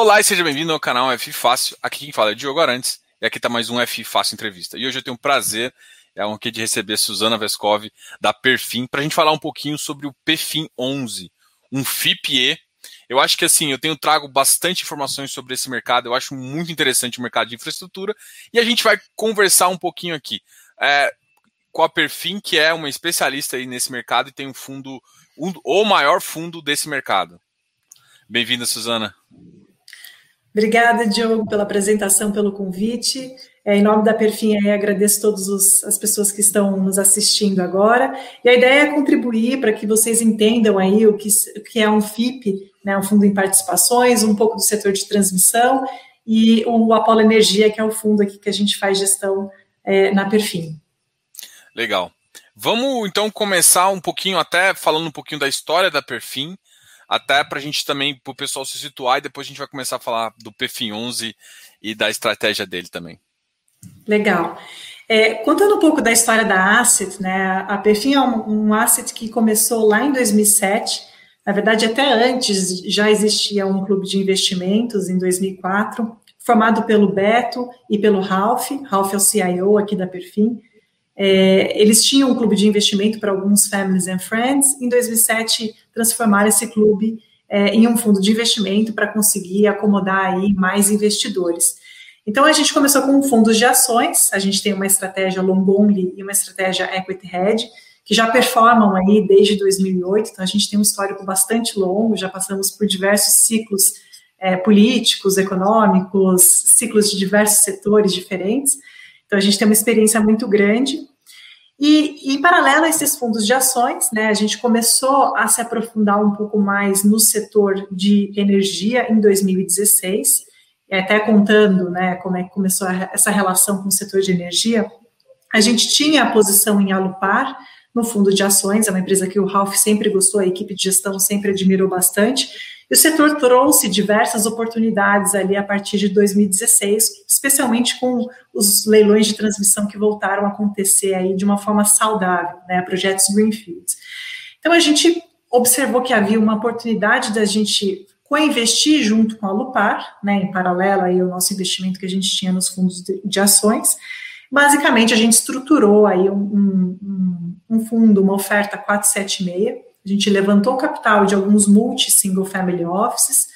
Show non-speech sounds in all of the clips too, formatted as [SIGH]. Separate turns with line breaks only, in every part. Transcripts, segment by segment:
Olá e seja bem-vindo ao canal F Fácil. Aqui quem fala é Diogo Arantes e aqui está mais um F Fácil Entrevista. E hoje eu tenho o prazer é um aqui de receber Suzana Vescov da Perfim para a gente falar um pouquinho sobre o Perfim 11, um FIPE. Eu acho que assim, eu tenho trago bastante informações sobre esse mercado, eu acho muito interessante o mercado de infraestrutura e a gente vai conversar um pouquinho aqui. É, com a Perfim, que é uma especialista aí nesse mercado e tem um fundo, um, o maior fundo desse mercado. Bem-vinda, Suzana.
Obrigada, Diogo, pela apresentação, pelo convite. É, em nome da Perfim, agradeço todas as pessoas que estão nos assistindo agora. E a ideia é contribuir para que vocês entendam aí o que, o que é um FIP, né, um fundo em participações, um pouco do setor de transmissão e o Apolo Energia, que é o fundo aqui que a gente faz gestão é, na Perfim.
Legal. Vamos então começar um pouquinho, até falando um pouquinho da história da Perfim até para a gente também, para o pessoal se situar, e depois a gente vai começar a falar do PFIN 11 e da estratégia dele também.
Legal. É, contando um pouco da história da Asset, né, a PFIN é um, um asset que começou lá em 2007, na verdade até antes já existia um clube de investimentos em 2004, formado pelo Beto e pelo Ralph, Ralph é o CIO aqui da Perfim, é, eles tinham um clube de investimento para alguns families and friends. Em 2007, transformaram esse clube é, em um fundo de investimento para conseguir acomodar aí mais investidores. Então, a gente começou com fundos de ações. A gente tem uma estratégia long only e uma estratégia equity hedge, que já performam aí desde 2008. Então, a gente tem um histórico bastante longo, já passamos por diversos ciclos é, políticos, econômicos, ciclos de diversos setores diferentes. Então, a gente tem uma experiência muito grande. E, em paralelo a esses fundos de ações, né, a gente começou a se aprofundar um pouco mais no setor de energia em 2016, até contando né, como é que começou essa relação com o setor de energia. A gente tinha a posição em Alupar, no fundo de ações, é uma empresa que o Ralph sempre gostou, a equipe de gestão sempre admirou bastante, e o setor trouxe diversas oportunidades ali a partir de 2016, especialmente com os leilões de transmissão que voltaram a acontecer aí de uma forma saudável, né, projetos Greenfields. Então a gente observou que havia uma oportunidade da gente co-investir junto com a Lupar, né, em paralelo aí ao nosso investimento que a gente tinha nos fundos de, de ações. Basicamente, a gente estruturou aí um, um, um fundo, uma oferta 476, a gente levantou capital de alguns multi-single family offices.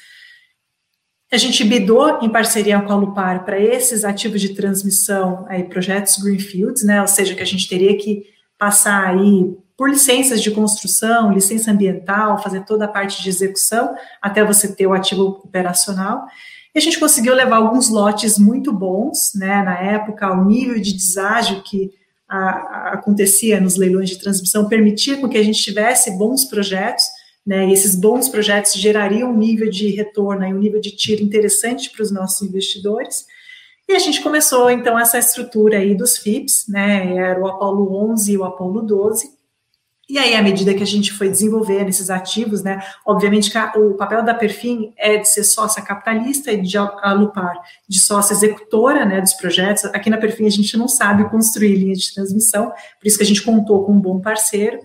A gente bidou em parceria com a Lupar para esses ativos de transmissão, aí, projetos Greenfields, né? Ou seja, que a gente teria que passar aí por licenças de construção, licença ambiental, fazer toda a parte de execução, até você ter o ativo operacional. E a gente conseguiu levar alguns lotes muito bons, né? Na época, o nível de deságio que a, acontecia nos leilões de transmissão permitia com que a gente tivesse bons projetos, né, e esses bons projetos gerariam um nível de retorno e um nível de tiro interessante para os nossos investidores. E a gente começou, então, essa estrutura aí dos FIPS, né, era o Apollo 11 e o Apollo 12, e aí, à medida que a gente foi desenvolvendo esses ativos, né, obviamente que a, o papel da Perfim é de ser sócia capitalista e de alupar de sócia executora, né, dos projetos. Aqui na Perfim a gente não sabe construir linha de transmissão, por isso que a gente contou com um bom parceiro.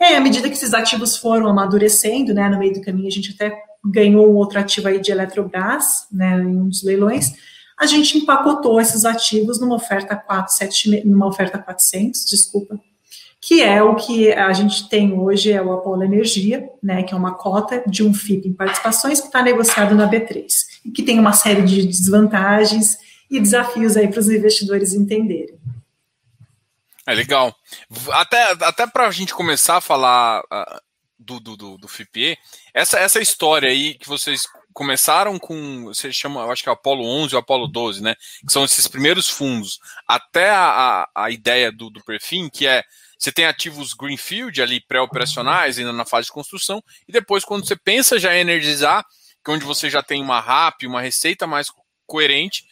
E aí, à medida que esses ativos foram amadurecendo, né, no meio do caminho a gente até ganhou um outro ativo aí de Eletrobras, né, em um dos leilões, a gente empacotou esses ativos numa oferta 4, numa oferta 400, desculpa, que é o que a gente tem hoje, é o Apollo Energia, né, que é uma cota de um FIP em participações que está negociado na B3, e que tem uma série de desvantagens e desafios aí para os investidores entenderem.
É legal. Até, até para a gente começar a falar uh, do, do, do, do FIPE, essa, essa história aí que vocês começaram com, você chama, eu acho que é o Apollo 11 ou Apollo 12, né? Que são esses primeiros fundos, até a, a, a ideia do, do perfil, que é você tem ativos Greenfield ali pré-operacionais, ainda na fase de construção, e depois, quando você pensa já em energizar, que é onde você já tem uma RAP, uma receita mais coerente,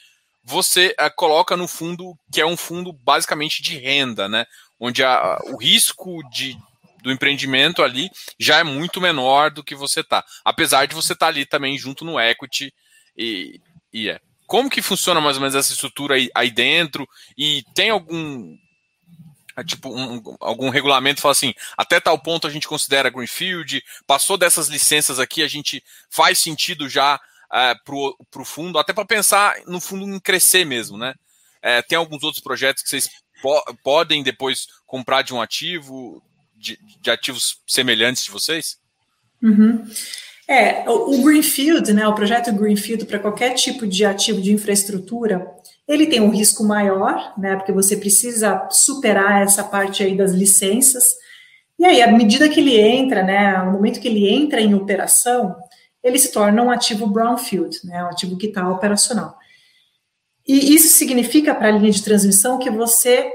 você uh, coloca no fundo, que é um fundo basicamente de renda, né? Onde a, o risco de, do empreendimento ali já é muito menor do que você tá. Apesar de você estar tá ali também junto no equity e, e é. Como que funciona mais ou menos essa estrutura aí, aí dentro? E tem algum é tipo um, algum regulamento fala assim, até tal ponto a gente considera greenfield, passou dessas licenças aqui, a gente faz sentido já é, para o fundo, até para pensar no fundo em crescer mesmo, né? É, tem alguns outros projetos que vocês po podem depois comprar de um ativo, de, de ativos semelhantes de vocês?
Uhum. É, o Greenfield, né, o projeto Greenfield para qualquer tipo de ativo de infraestrutura, ele tem um risco maior, né, porque você precisa superar essa parte aí das licenças. E aí, à medida que ele entra, né, no momento que ele entra em operação, ele se torna um ativo brownfield, né, um ativo que está operacional. E isso significa para a linha de transmissão que você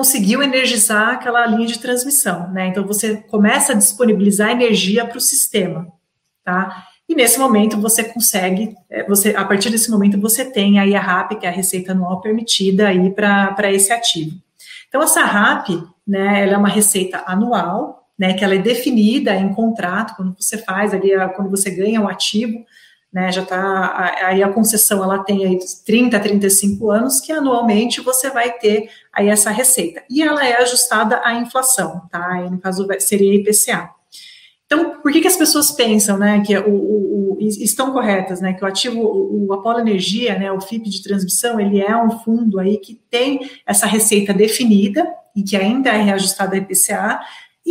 conseguiu energizar aquela linha de transmissão, né? Então você começa a disponibilizar energia para o sistema, tá? E nesse momento você consegue, é, você a partir desse momento você tem aí a RAP, que é a receita anual permitida aí para esse ativo. Então essa RAP, né, ela é uma receita anual, né, que ela é definida em contrato quando você faz ali, quando você ganha um ativo, né, já está, aí a concessão ela tem aí 30, 35 anos, que anualmente você vai ter aí essa receita, e ela é ajustada à inflação, tá, aí no caso seria IPCA. Então, por que, que as pessoas pensam, né, que o, o, o, estão corretas, né, que o ativo, o, o Apolo Energia, né, o FIP de transmissão, ele é um fundo aí que tem essa receita definida e que ainda é reajustada à IPCA,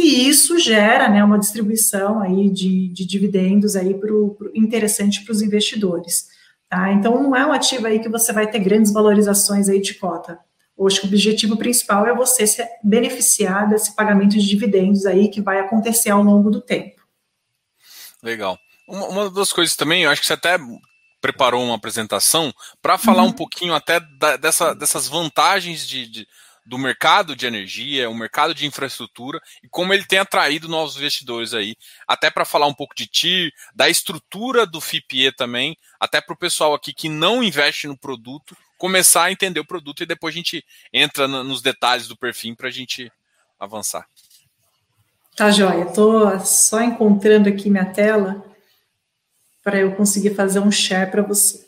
e isso gera né, uma distribuição aí de, de dividendos aí pro, pro interessante para os investidores. Tá? Então, não é um ativo aí que você vai ter grandes valorizações aí de cota. Hoje, o objetivo principal é você se beneficiar desse pagamento de dividendos aí que vai acontecer ao longo do tempo.
Legal. Uma, uma das coisas também, eu acho que você até preparou uma apresentação para falar uhum. um pouquinho até da, dessa, dessas vantagens de, de do mercado de energia, o mercado de infraestrutura e como ele tem atraído novos investidores aí, até para falar um pouco de TIR, da estrutura do FIPE também, até para o pessoal aqui que não investe no produto começar a entender o produto e depois a gente entra nos detalhes do perfil para a gente avançar.
Tá joia, estou só encontrando aqui minha tela para eu conseguir fazer um share para você.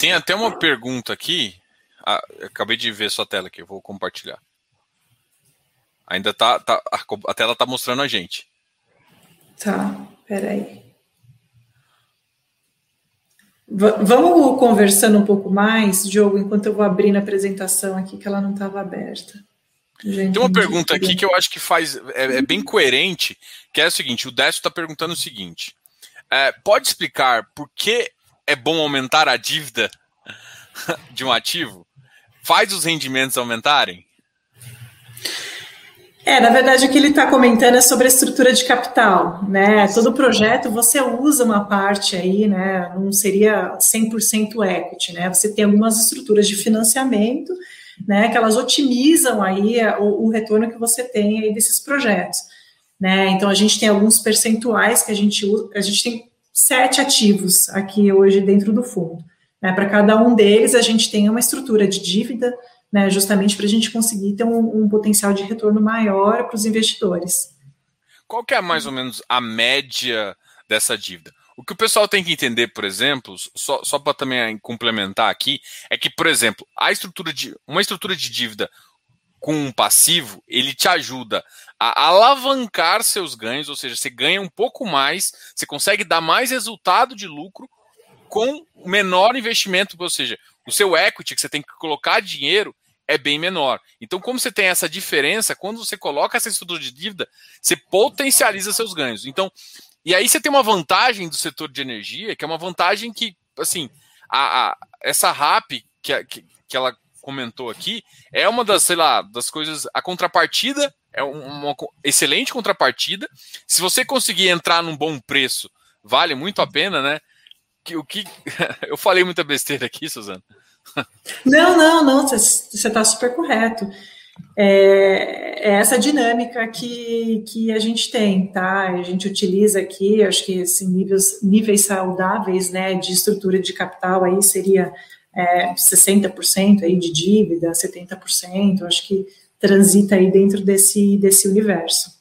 Tem até uma pergunta aqui. Ah, acabei de ver sua tela aqui, vou compartilhar. Ainda tá, tá a tela tá mostrando a gente.
Tá, peraí. V vamos conversando um pouco mais, Diogo, enquanto eu vou abrir a apresentação aqui, que ela não estava aberta.
Gente, Tem uma pergunta aqui que eu acho que faz é, é bem coerente, que é o seguinte: o Décio está perguntando o seguinte: é, pode explicar por que é bom aumentar a dívida [LAUGHS] de um ativo? Faz os rendimentos aumentarem?
É, na verdade, o que ele está comentando é sobre a estrutura de capital, né? Todo projeto você usa uma parte aí, né? Não seria 100% equity, né? Você tem algumas estruturas de financiamento, né? Que elas otimizam aí o, o retorno que você tem aí desses projetos, né? Então a gente tem alguns percentuais que a gente usa, a gente tem sete ativos aqui hoje dentro do fundo. Né? Para cada um deles, a gente tem uma estrutura de dívida, né, justamente para a gente conseguir ter um, um, potencial de retorno maior para os investidores.
Qual que é mais ou menos a média dessa dívida? O que o pessoal tem que entender, por exemplo, só, só para também complementar aqui, é que, por exemplo, a estrutura de uma estrutura de dívida com um passivo, ele te ajuda a alavancar seus ganhos, ou seja, você ganha um pouco mais, você consegue dar mais resultado de lucro com menor investimento, ou seja, o seu equity que você tem que colocar dinheiro é bem menor. Então, como você tem essa diferença, quando você coloca essa estrutura de dívida, você potencializa seus ganhos. Então, e aí você tem uma vantagem do setor de energia, que é uma vantagem que, assim, a, a essa RAP que, que, que ela comentou aqui, é uma das, sei lá, das coisas. A contrapartida é uma excelente contrapartida. Se você conseguir entrar num bom preço, vale muito a pena, né? O que [LAUGHS] eu falei muita besteira aqui, Suzana.
Não, não, não, você está super correto. É, é, essa dinâmica que, que a gente tem, tá? A gente utiliza aqui, acho que esses níveis, níveis saudáveis, né, de estrutura de capital aí seria é, 60% aí de dívida, 70%, acho que transita aí dentro desse, desse universo.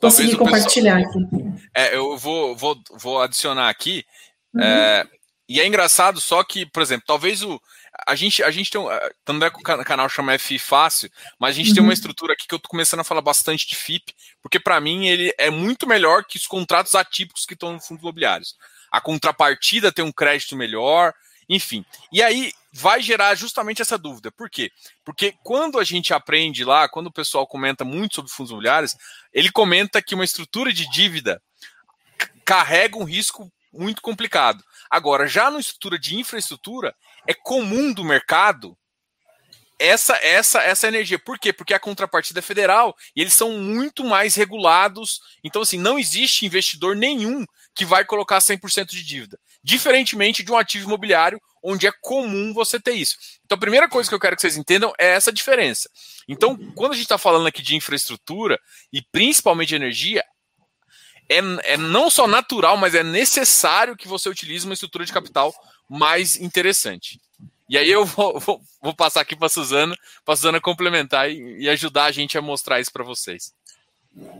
Consegui compartilhar
pessoal, aqui. É, eu vou, vou, vou adicionar aqui. Uhum. É, e é engraçado só que, por exemplo, talvez o. A gente, a gente tem um. Tanto é que o canal chama F Fácil, mas a gente uhum. tem uma uhum. estrutura aqui que eu tô começando a falar bastante de FIP, porque para mim ele é muito melhor que os contratos atípicos que estão no fundo imobiliários. A contrapartida tem um crédito melhor, enfim. E aí vai gerar justamente essa dúvida. Por quê? Porque quando a gente aprende lá, quando o pessoal comenta muito sobre fundos imobiliários, ele comenta que uma estrutura de dívida carrega um risco muito complicado. Agora, já na estrutura de infraestrutura, é comum do mercado essa essa essa energia. Por quê? Porque a contrapartida é federal e eles são muito mais regulados. Então, assim, não existe investidor nenhum que vai colocar 100% de dívida. Diferentemente de um ativo imobiliário, onde é comum você ter isso. Então, a primeira coisa que eu quero que vocês entendam é essa diferença. Então, quando a gente está falando aqui de infraestrutura e principalmente de energia, é, é não só natural, mas é necessário que você utilize uma estrutura de capital mais interessante. E aí eu vou, vou, vou passar aqui para a Suzana, para Suzana complementar e, e, ajudar a gente a mostrar isso para vocês.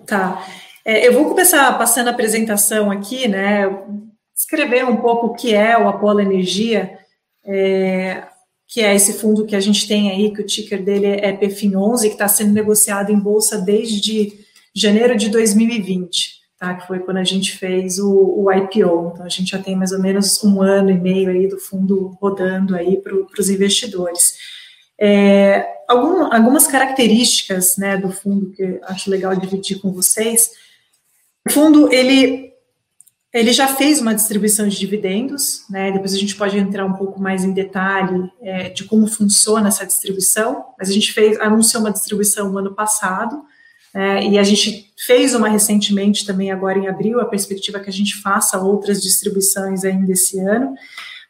Tá. É, eu vou começar passando a apresentação aqui, né? Escrever um pouco o que é o Apolo Energia, é, que é esse fundo que a gente tem aí, que o ticker dele é PFIN11, que está sendo negociado em bolsa desde janeiro de 2020 tá? que foi quando a gente fez o, o, IPO. Então, a gente já tem mais ou menos um ano e meio aí do fundo rodando aí para os investidores. É, algum, algumas características né, do fundo que acho legal dividir com vocês. O fundo, ele, ele já fez uma distribuição de dividendos, né, depois a gente pode entrar um pouco mais em detalhe é, de como funciona essa distribuição, mas a gente fez, anunciou uma distribuição no ano passado, é, e a gente fez uma recentemente também, agora em abril, a perspectiva é que a gente faça outras distribuições ainda esse ano.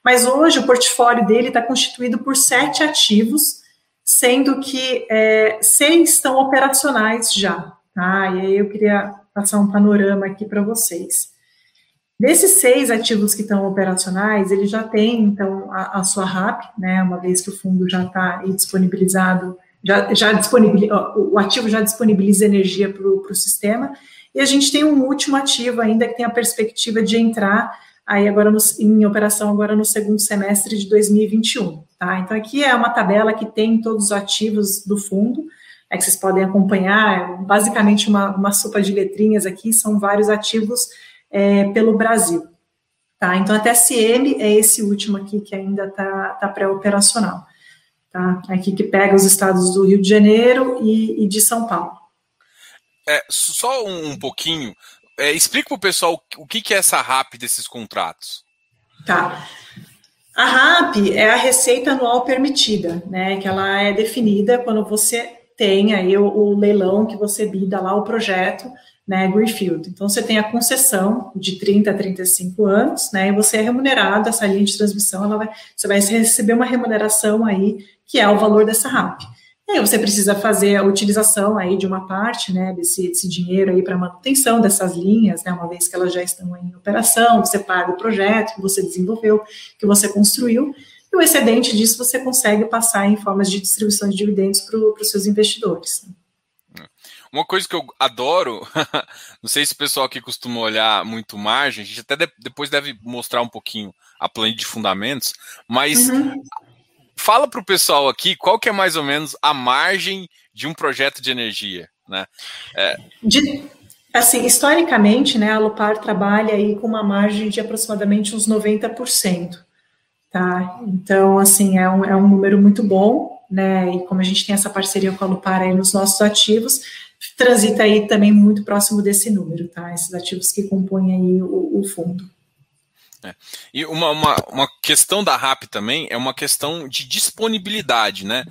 Mas hoje o portfólio dele está constituído por sete ativos, sendo que é, seis estão operacionais já. Tá? E aí eu queria passar um panorama aqui para vocês. Desses seis ativos que estão operacionais, ele já tem, então, a, a sua RAP, né, uma vez que o fundo já está disponibilizado já, já disponibiliza, o ativo já disponibiliza energia para o sistema, e a gente tem um último ativo ainda que tem a perspectiva de entrar aí agora no, em operação agora no segundo semestre de 2021, tá? Então aqui é uma tabela que tem todos os ativos do fundo, é que vocês podem acompanhar, é basicamente uma, uma sopa de letrinhas aqui, são vários ativos é, pelo Brasil, tá? Então a TSM é esse último aqui que ainda está tá, pré-operacional tá? Aqui que pega os estados do Rio de Janeiro e, e de São Paulo.
É, só um, um pouquinho, é, explica para o pessoal o que, que é essa RAP desses contratos.
Tá. A RAP é a receita anual permitida, né? Que ela é definida quando você tem aí o, o leilão que você bida lá o projeto, né, Greenfield. Então, você tem a concessão de 30 a 35 anos, né, e você é remunerado, essa linha de transmissão, ela vai, você vai receber uma remuneração aí que é o valor dessa RAP. E aí você precisa fazer a utilização aí de uma parte, né, desse, desse dinheiro aí para manutenção dessas linhas, né, uma vez que elas já estão em operação, você paga o projeto que você desenvolveu, que você construiu, e o excedente disso você consegue passar em formas de distribuição de dividendos para os seus investidores.
Uma coisa que eu adoro, [LAUGHS] não sei se o pessoal aqui costuma olhar muito margem, a gente até depois deve mostrar um pouquinho a planilha de fundamentos, mas uhum fala para o pessoal aqui qual que é mais ou menos a margem de um projeto de energia, né?
É... De, assim, historicamente, né, a Lupar trabalha aí com uma margem de aproximadamente uns 90%, tá? Então, assim, é um, é um número muito bom, né, e como a gente tem essa parceria com a Lupar aí nos nossos ativos, transita aí também muito próximo desse número, tá? Esses ativos que compõem aí o, o fundo.
É. E uma, uma, uma, questão da RAP também é uma questão de disponibilidade, né?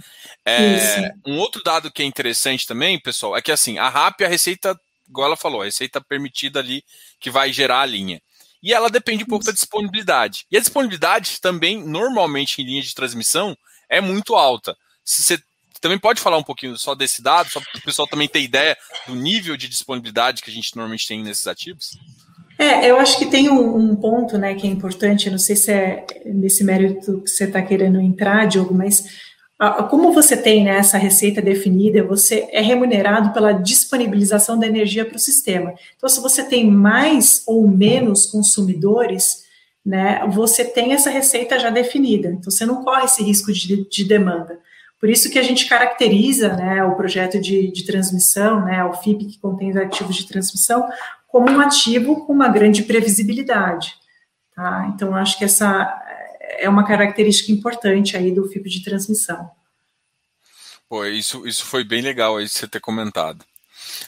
É, um outro dado que é interessante também, pessoal, é que assim, a RAP é a receita, igual ela falou, a receita permitida ali que vai gerar a linha. E ela depende um pouco Isso. da disponibilidade. E a disponibilidade também, normalmente em linha de transmissão, é muito alta. Você também pode falar um pouquinho só desse dado, só para o pessoal também ter ideia do nível de disponibilidade que a gente normalmente tem nesses ativos?
É, eu acho que tem um, um, ponto, né, que é importante, não sei se é nesse mérito que você está querendo entrar, Diogo, mas a, como você tem né, essa receita definida, você é remunerado pela disponibilização da energia para o sistema. Então, se você tem mais ou menos consumidores, né, você tem essa receita já definida, então você não corre esse risco de, de demanda. Por isso que a gente caracteriza né, o projeto de, de transmissão, né, o FIP que contém os ativos de transmissão, como um ativo com uma grande previsibilidade. Tá? Então, acho que essa é uma característica importante aí do FIP de transmissão.
Pô, isso, isso foi bem legal aí você ter comentado.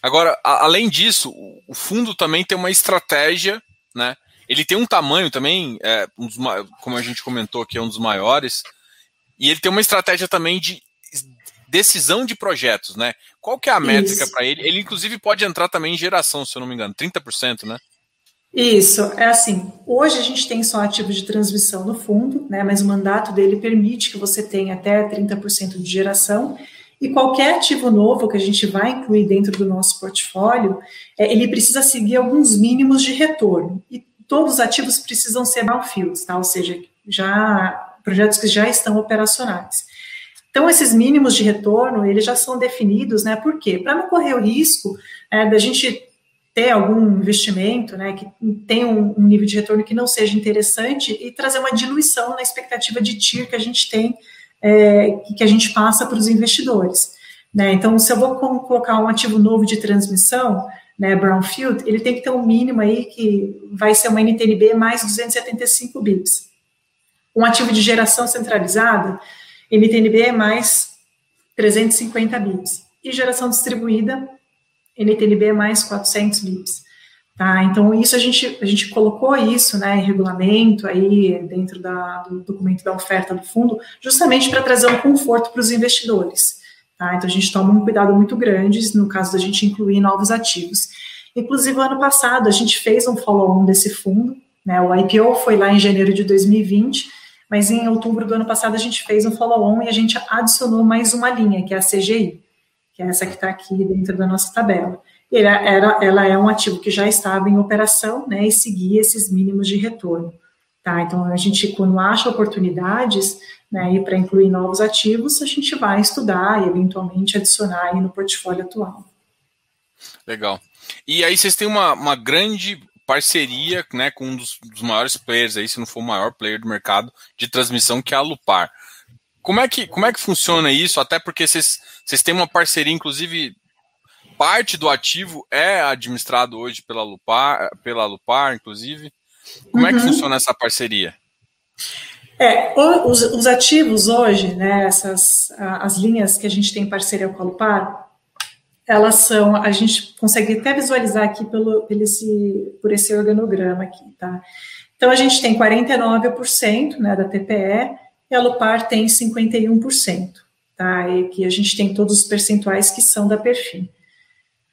Agora, a, além disso, o, fundo também tem uma estratégia, né? Ele tem um tamanho também, é, um dos, como a gente comentou aqui, é um dos maiores, e ele tem uma estratégia também de decisão de projetos, né? Qual que é a métrica para ele? Ele, inclusive, pode entrar também em geração, se eu não me engano, 30%, né?
Isso, é assim. Hoje a gente tem só ativos de transmissão no fundo, né? Mas o mandato dele permite que você tenha até 30% de geração. E qualquer ativo novo que a gente vai incluir dentro do nosso portfólio, é, ele precisa seguir alguns mínimos de retorno. E todos os ativos precisam ser brownfields, tá? Ou seja, já projetos que já estão operacionais. Então, esses mínimos de retorno, eles já são definidos, né? Por quê? Para não correr o risco é, da gente ter algum investimento, né, que tem um, um, nível de retorno que não seja interessante e trazer uma diluição na expectativa de TIR que a gente tem, é, que a gente passa para os investidores. Né? Então, se eu vou colocar um ativo novo de transmissão, né, Brownfield, ele tem que ter um mínimo aí que vai ser uma NTNB mais 275 bips. Um ativo de geração centralizada, NTNB é mais 350 bips. E geração distribuída, NTNB é mais 400 bips. Tá, então isso a gente, a gente colocou isso, né, em regulamento aí dentro da, do documento da oferta do fundo, justamente para trazer um conforto para os investidores. Tá? Então a gente toma um cuidado muito grande no caso da gente incluir novos ativos. Inclusive, ano passado, a gente fez um follow-on desse fundo, né, o IPO foi lá em janeiro de 2020, mas em outubro do ano passado a gente fez um follow-on e a gente adicionou mais uma linha, que é a CGI, que é essa que está aqui dentro da nossa tabela. Ela, era, ela é um ativo que já estava em operação, né, e seguia esses mínimos de retorno. Tá? Então, a gente, quando acha oportunidades, né, para incluir novos ativos, a gente vai estudar e eventualmente adicionar aí no portfólio atual.
Legal. E aí vocês têm uma, uma grande parceria né, com um dos, dos, maiores players aí, se não for o maior player do mercado de transmissão, que é a Lupar. Como é que, como é que funciona isso? Até porque vocês, vocês têm uma parceria, inclusive, parte do ativo é administrado hoje pela Lupar, pela Lupar inclusive. Como uhum. é que uhum. funciona essa parceria?
É, os, os, ativos hoje, né, essas, as linhas que a gente tem em parceria com a Lupar, elas são, a gente consegue até visualizar aqui pelo, pelo esse, por esse organograma aqui, tá? Então, a gente tem 49% né, da TPE e a Lupar tem 51%, tá? E aqui a gente tem todos os percentuais que são da Perfim.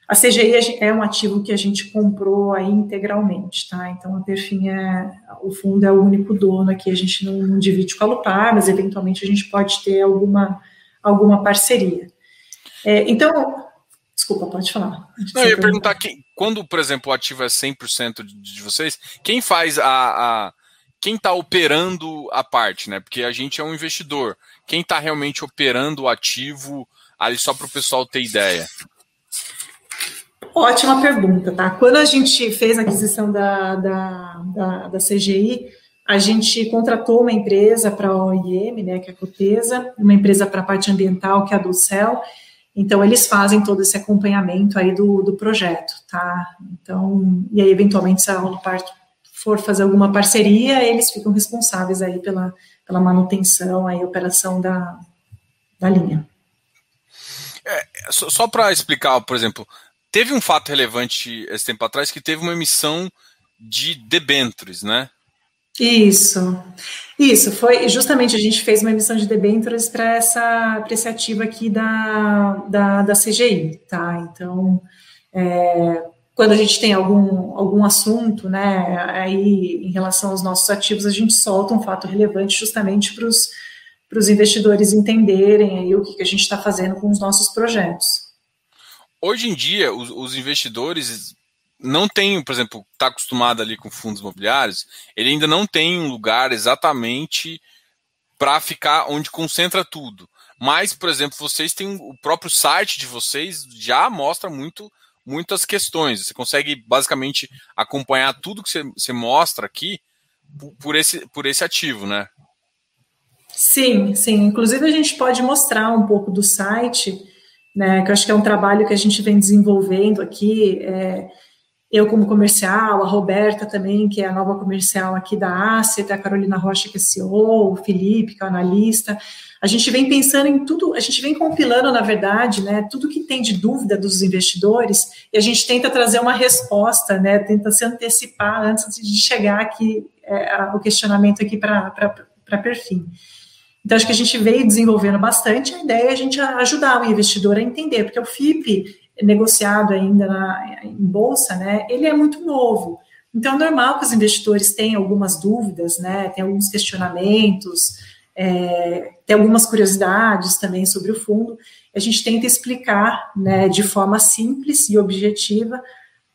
A CGI é um ativo que a gente comprou aí integralmente, tá? Então, a Perfim é, o fundo é o único dono aqui, a gente não, não divide com a Lupar, mas eventualmente a gente pode ter alguma, alguma parceria. É, então, Desculpa, pode falar.
Não, eu ia perguntar, quem, quando, por exemplo, o ativo é 100% de, de vocês, quem faz a, a quem está operando a parte, né? Porque a gente é um investidor. Quem está realmente operando o ativo, ali só para o pessoal ter ideia?
Ótima pergunta, tá? Quando a gente fez a aquisição da, da, da, da CGI, a gente contratou uma empresa para a OIM, né, que é a Cotesa, uma empresa para a parte ambiental, que é a do Céu, então, eles fazem todo esse acompanhamento aí do, do projeto, tá? Então, e aí, eventualmente, se a Holopart for fazer alguma parceria, eles ficam responsáveis aí pela, pela manutenção, aí, operação da, da linha.
É, só, só para explicar, por exemplo, teve um fato relevante esse tempo atrás que teve uma emissão de debentures, né?
Isso, isso, foi justamente a gente fez uma emissão de debêntures para essa apreciativa aqui da, da, da CGI, tá? Então, é, quando a gente tem algum, algum assunto, né, aí em relação aos nossos ativos, a gente solta um fato relevante justamente para os investidores entenderem aí o que, que a gente está fazendo com os nossos projetos.
Hoje em dia, os, os investidores não tem, por exemplo, está acostumado ali com fundos imobiliários, ele ainda não tem um lugar exatamente para ficar onde concentra tudo. Mas, por exemplo, vocês têm o próprio site de vocês já mostra muito muitas questões. Você consegue basicamente acompanhar tudo que você, mostra aqui por esse, por esse ativo, né?
Sim, sim. Inclusive a gente pode mostrar um pouco do site, né? Que eu acho que é um trabalho que a gente vem desenvolvendo aqui. É, eu como comercial, a Roberta também, que é a nova comercial aqui da Asset, a Carolina Rocha, que é CEO, o Felipe, que é o analista. A gente vem pensando em tudo, a gente vem compilando, na verdade, né, tudo que tem de dúvida dos investidores, e a gente tenta trazer uma resposta, né, tenta se antecipar antes de chegar aqui, é, o questionamento aqui para perfil. Então, acho que a gente veio desenvolvendo bastante, a ideia é a gente ajudar o investidor a entender, porque o FIP, negociado ainda na, em bolsa, né, ele é muito novo. Então, é normal que os investidores tenham algumas dúvidas, né, tem alguns questionamentos, é, tem algumas curiosidades também sobre o fundo. A gente tenta explicar né, de forma simples e objetiva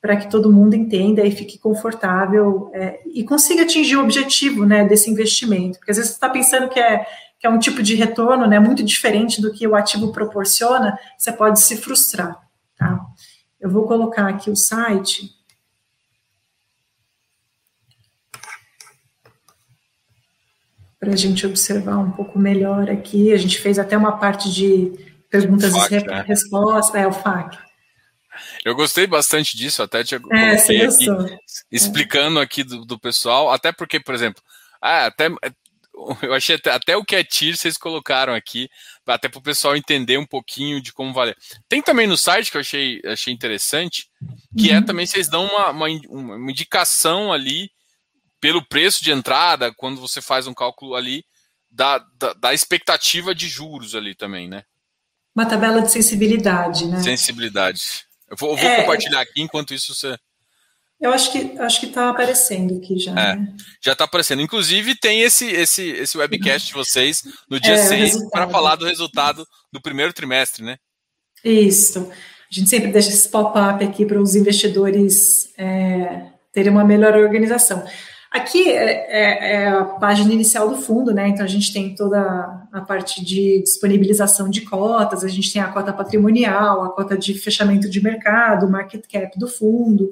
para que todo mundo entenda e fique confortável é, e consiga atingir o objetivo né, desse investimento. Porque às vezes você está pensando que é, que é um tipo de retorno né, muito diferente do que o ativo proporciona, você pode se frustrar. Tá? Eu vou colocar aqui o site. Para a gente observar um pouco melhor aqui. A gente fez até uma parte de perguntas e né? respostas. É, o FAQ.
Eu gostei bastante disso, até te é, aqui, explicando aqui do, do, pessoal, até porque, por exemplo, ah, até [LAUGHS] eu achei até, até o que é TIR vocês colocaram aqui, até para o pessoal entender um pouquinho de como vale. Tem também no site que eu achei, achei interessante, que é uhum. é também vocês dão uma, uma, uma, indicação ali pelo preço de entrada, quando você faz um cálculo ali da, da, da expectativa de juros ali também, né?
Uma tabela de sensibilidade, né?
Sensibilidade. Eu vou, eu vou é, compartilhar aqui enquanto isso você.
Eu acho que acho que está aparecendo aqui já. É, né?
Já está aparecendo. Inclusive tem esse esse esse webcast de vocês no dia é, 6 para falar do resultado do primeiro trimestre, né?
Isso. A gente sempre deixa esse pop-up aqui para os investidores é, terem uma melhor organização. Aqui é, é, é, a página inicial do fundo, né? Então a gente tem toda a parte de disponibilização de cotas, a gente tem a cota patrimonial, a cota de fechamento de mercado, market cap do fundo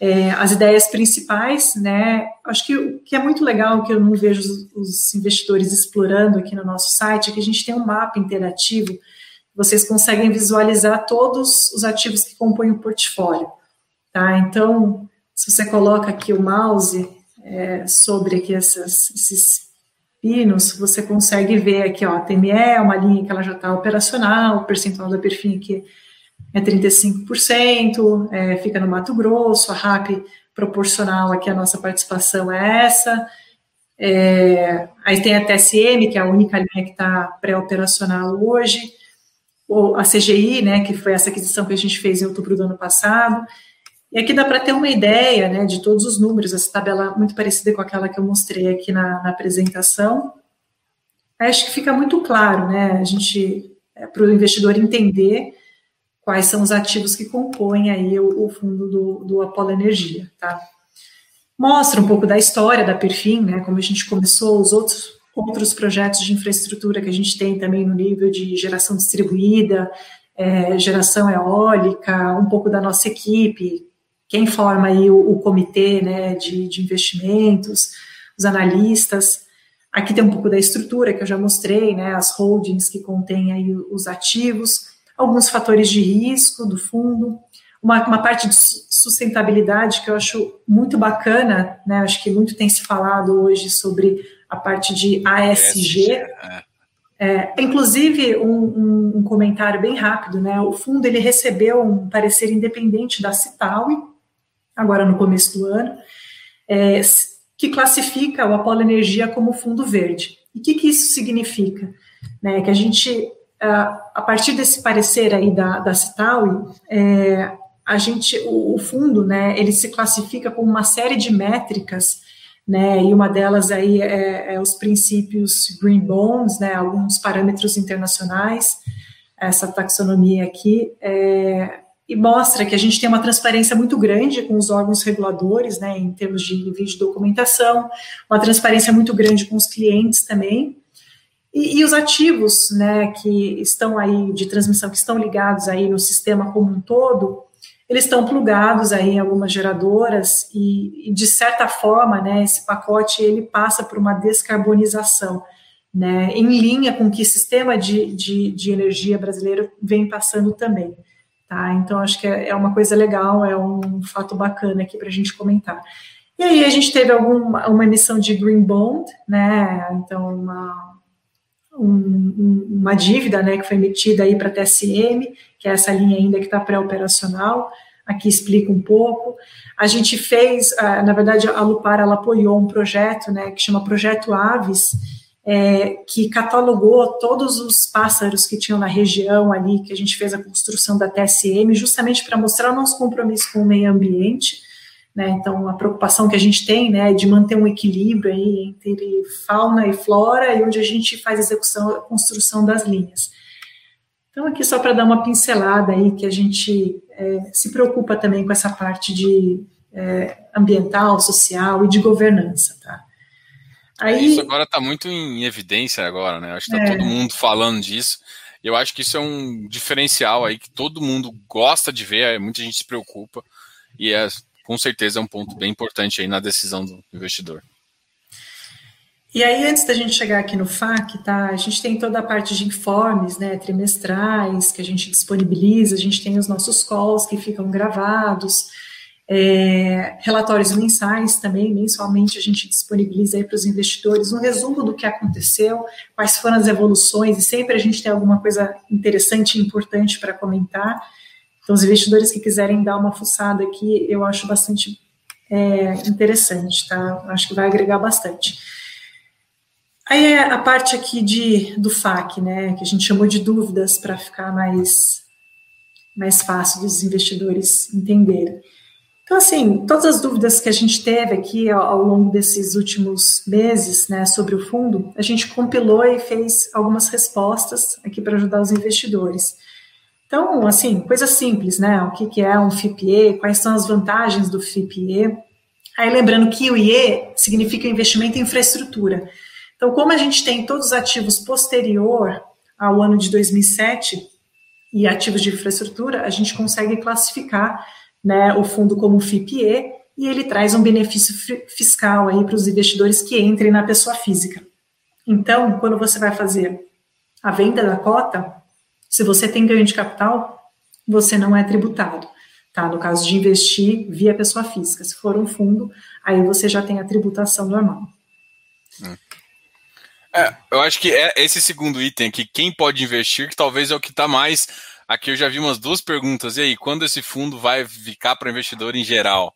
é, as ideias principais, né? Acho que o que é muito legal, que eu não vejo os, investidores explorando aqui no nosso site, é que a gente tem um mapa interativo, vocês conseguem visualizar todos os ativos que compõem o portfólio, tá? Então, se você coloca aqui o mouse é, sobre aqui essas, esses pinos, você consegue ver aqui, ó, a TME é uma linha que ela já está operacional, o percentual da perfil aqui é 35%, é, fica no Mato Grosso, a RAP proporcional aqui a nossa participação é essa. É, aí tem a TSM, que é a única linha que está pré-operacional hoje, ou a CGI, né, que foi essa aquisição que a gente fez em outubro do ano passado. E aqui dá para ter uma ideia né, de todos os números, essa tabela muito parecida com aquela que eu mostrei aqui na, na apresentação. Acho que fica muito claro, né, a gente, é, para o investidor entender quais são os ativos que compõem aí o, o fundo do, do Apollo Energia, tá? Mostra um pouco da história da Perfim, né, como a gente começou, os outros, outros projetos de infraestrutura que a gente tem também no nível de geração distribuída, é, geração eólica, um pouco da nossa equipe, quem forma aí o, o comitê, né, de, de investimentos, os analistas, Aqui tem um pouco da estrutura que eu já mostrei, né, as holdings que contêm aí os ativos, alguns fatores de risco do fundo, uma, uma parte de sustentabilidade que eu acho muito bacana, né? Acho que muito tem se falado hoje sobre a parte de ASG. É. é, inclusive, um, um, um, comentário bem rápido, né? O fundo ele recebeu um parecer independente da Citaui, agora no começo do ano, é, que classifica o Apolo Energia como fundo verde. E o que, que isso significa? Né, que a gente a partir desse parecer aí da, da Citaui, é, a gente, o, o, fundo, né, ele se classifica com uma série de métricas, né, e uma delas aí é, é os princípios Green Bonds, né, alguns parâmetros internacionais, essa taxonomia aqui, é, e mostra que a gente tem uma transparência muito grande com os órgãos reguladores, né, em termos de nível de documentação, uma transparência muito grande com os clientes também, e, e, os ativos, né, que estão aí de transmissão, que estão ligados aí no sistema como um todo, eles estão plugados aí em algumas geradoras e, e, de certa forma, né, esse pacote ele passa por uma descarbonização, né, em linha com que sistema de, de, de energia brasileiro vem passando também. Tá? Então, acho que é, é uma coisa legal, é um fato bacana aqui para a gente comentar. E aí a gente teve alguma, uma emissão de Green Bond, né? Então, uma, um, uma dívida né, que foi emitida para a TSM, que é essa linha ainda que está pré-operacional, aqui explica um pouco. A gente fez, na verdade, a Lupar ela apoiou um projeto né, que chama Projeto Aves, é, que catalogou todos os pássaros que tinham na região ali, que a gente fez a construção da TSM, justamente para mostrar o nosso compromisso com o meio ambiente, né? Então, a preocupação que a gente tem né, é de manter um equilíbrio aí entre fauna e flora e onde a gente faz a execução, a construção das linhas. Então, aqui só para dar uma pincelada aí, que a gente é, se preocupa também com essa parte de é, ambiental, social e de governança, tá?
Aí, isso agora está muito em evidência agora, né? Acho que está é, todo mundo falando disso. Eu acho que isso é um diferencial aí que todo mundo gosta de ver, muita gente se preocupa, e é com certeza é um ponto bem importante aí na decisão do investidor.
E aí, antes da gente chegar aqui no FAC, tá? A gente tem toda a parte de informes, né, trimestrais, que a gente disponibiliza, a gente tem os nossos calls que ficam gravados, é, relatórios mensais também, mensalmente a gente disponibiliza aí para os investidores um resumo do que aconteceu, quais foram as evoluções, e sempre a gente tem alguma coisa interessante e importante para comentar. Então, os investidores que quiserem dar uma fuçada aqui, eu acho bastante é, interessante, tá? Acho que vai agregar bastante. Aí é a parte aqui de, do FAQ, né, que a gente chamou de dúvidas para ficar mais, mais fácil dos investidores entenderem. Então, assim, todas as dúvidas que a gente teve aqui ao, ao longo desses últimos meses, né, sobre o fundo, a gente compilou e fez algumas respostas aqui para ajudar os investidores. Então, assim, coisa simples, né? O que, que é um FIPE, quais são as vantagens do FIPE. Aí, lembrando que o IE significa investimento em infraestrutura. Então, como a gente tem todos os ativos posterior ao ano de 2007 e ativos de infraestrutura, a gente consegue classificar né, o fundo como FIPE e ele traz um benefício fiscal aí para os investidores que entrem na pessoa física. Então, quando você vai fazer a venda da cota, se você tem ganho de capital, você não é tributado. Tá? No caso de investir via pessoa física. Se for um fundo, aí você já tem a tributação normal.
Hum. É, eu acho que é esse segundo item aqui, quem pode investir, que talvez é o que está mais. Aqui eu já vi umas duas perguntas. E aí, quando esse fundo vai ficar para investidor em geral?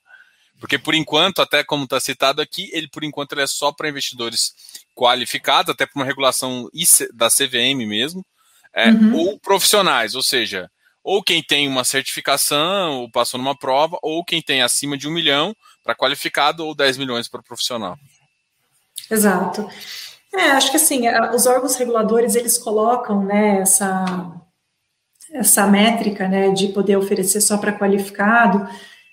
Porque por enquanto, até como está citado aqui, ele por enquanto ele é só para investidores qualificados, até para uma regulação da CVM mesmo é, uhum. ou profissionais, ou seja, ou quem tem uma certificação, ou passou numa prova, ou quem tem acima de um milhão para qualificado, ou 10 milhões para profissional.
Exato. É, acho que assim, os órgãos reguladores, eles colocam, né, essa, essa métrica, né, de poder oferecer só para qualificado,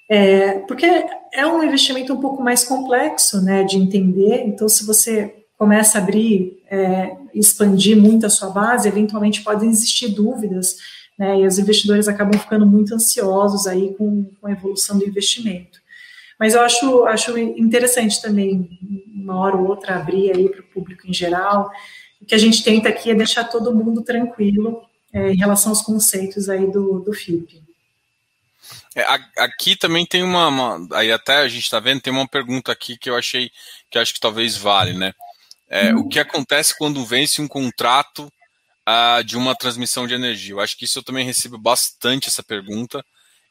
é, porque é um investimento um pouco mais complexo, né, de entender, então se você começa a abrir, é, expandir muito a sua base, eventualmente podem existir dúvidas, né, e os investidores acabam ficando muito ansiosos aí com, com a evolução do investimento. Mas eu acho, acho interessante também, uma hora ou outra, abrir aí para o público em geral. O que a gente tenta aqui é deixar todo mundo tranquilo é, em relação aos conceitos aí do, do FIP.
É, aqui também tem uma, uma, aí até a gente está vendo, tem uma pergunta aqui que eu achei que eu acho que talvez vale, né? É, o que acontece quando vence um contrato uh, de uma transmissão de energia? Eu acho que isso eu também recebo bastante essa pergunta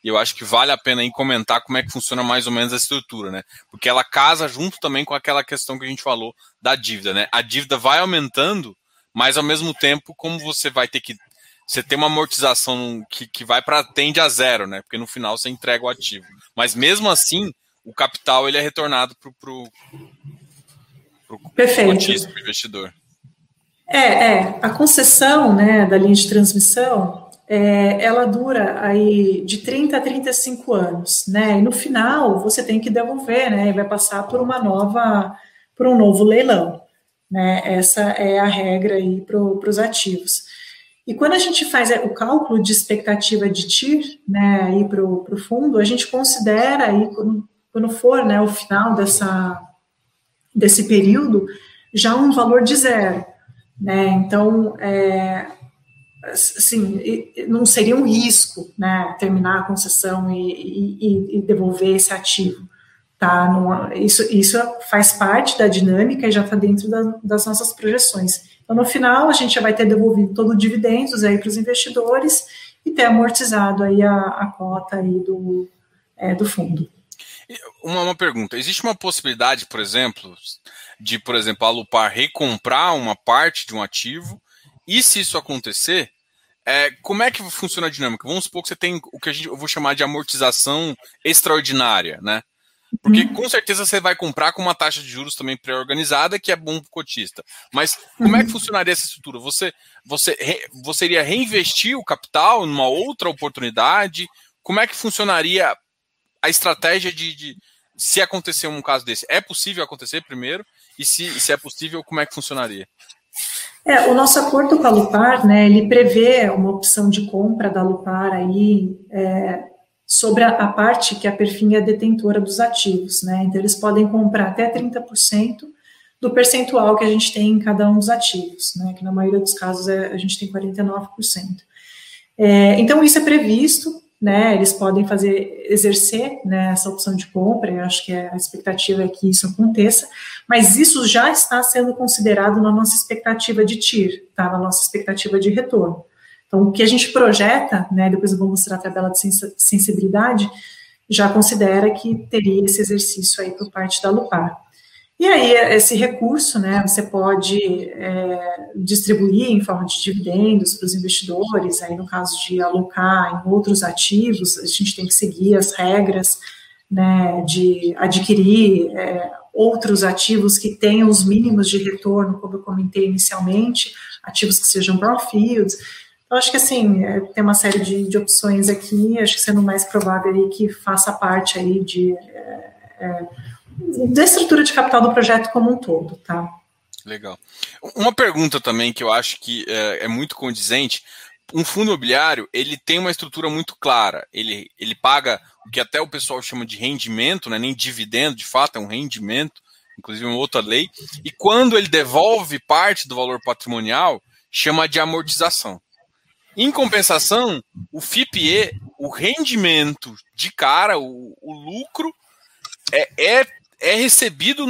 e eu acho que vale a pena aí comentar como é que funciona mais ou menos a estrutura, né? Porque ela casa junto também com aquela questão que a gente falou da dívida, né? A dívida vai aumentando, mas ao mesmo tempo, como você vai ter que você tem uma amortização que, que vai para tende a zero, né? Porque no final você entrega o ativo. Mas mesmo assim, o capital ele é retornado para o
Perfeito.
para o investidor.
É, é, a concessão né, da linha de transmissão, é, ela dura aí de 30 a 35 anos, né? E no final você tem que devolver, né? E vai passar por uma nova, por um novo leilão, né? Essa é a regra aí para os ativos. E quando a gente faz o cálculo de expectativa de TIR, né, aí para o fundo, a gente considera aí, quando, quando for né, o final dessa, desse período, já um valor de zero. Né? Então, é, assim, não seria um risco né, terminar a concessão e, e, e devolver esse ativo. Tá? Não, isso, isso faz parte da dinâmica e já está dentro da, das nossas projeções. Então, no final, a gente já vai ter devolvido todo o dividendos aí para os investidores e ter amortizado aí a, a cota aí do, é, do fundo.
Uma, uma pergunta: existe uma possibilidade, por exemplo, de, por exemplo, a Lupar recomprar uma parte de um ativo? E se isso acontecer, é, como é que funciona a dinâmica? Vamos supor que você tem o que a gente, eu vou chamar de amortização extraordinária, né? Porque uhum. com certeza você vai comprar com uma taxa de juros também pré-organizada, que é bom para o cotista. Mas como é que uhum. funcionaria essa estrutura? Você, você, você iria reinvestir o capital numa outra oportunidade? Como é que funcionaria a estratégia de, de se acontecer um caso desse? É possível acontecer primeiro? E se, se é possível, como é que funcionaria?
É, o nosso acordo com a Lupar, né, ele prevê uma opção de compra da Lupar aí é, sobre a, a, parte que a Perfin é detentora dos ativos, né, então eles podem comprar até 30% do percentual que a gente tem em cada um dos ativos, né, que na maioria dos casos é, a gente tem 49%. É, então isso é previsto, né, eles podem fazer, exercer né, essa opção de compra, eu acho que a expectativa é que isso aconteça, mas isso já está sendo considerado na nossa expectativa de TIR, tá, na nossa expectativa de retorno. Então, o que a gente projeta, né, depois eu vou mostrar a tabela de sensibilidade, já considera que teria esse exercício aí por parte da Lupar. E aí, esse recurso, né, você pode é, distribuir em forma de dividendos para os investidores, aí no caso de alocar em outros ativos, a gente tem que seguir as regras, né, de adquirir é, outros ativos que tenham os mínimos de retorno, como eu comentei inicialmente, ativos que sejam brownfields. Então, acho que, assim, é, tem uma série de, de, opções aqui, acho que sendo mais provável aí que faça parte aí de... Da estrutura de capital do projeto como um todo, tá?
Legal. Uma pergunta também que eu acho que é, é, muito condizente. Um fundo imobiliário, ele tem uma estrutura muito clara. Ele, ele paga o que até o pessoal chama de rendimento, né? nem dividendo, de fato, é um rendimento, inclusive uma outra lei. E quando ele devolve parte do valor patrimonial, chama de amortização. Em compensação, o FIPE, o rendimento de cara, o, o lucro, é, é é recebido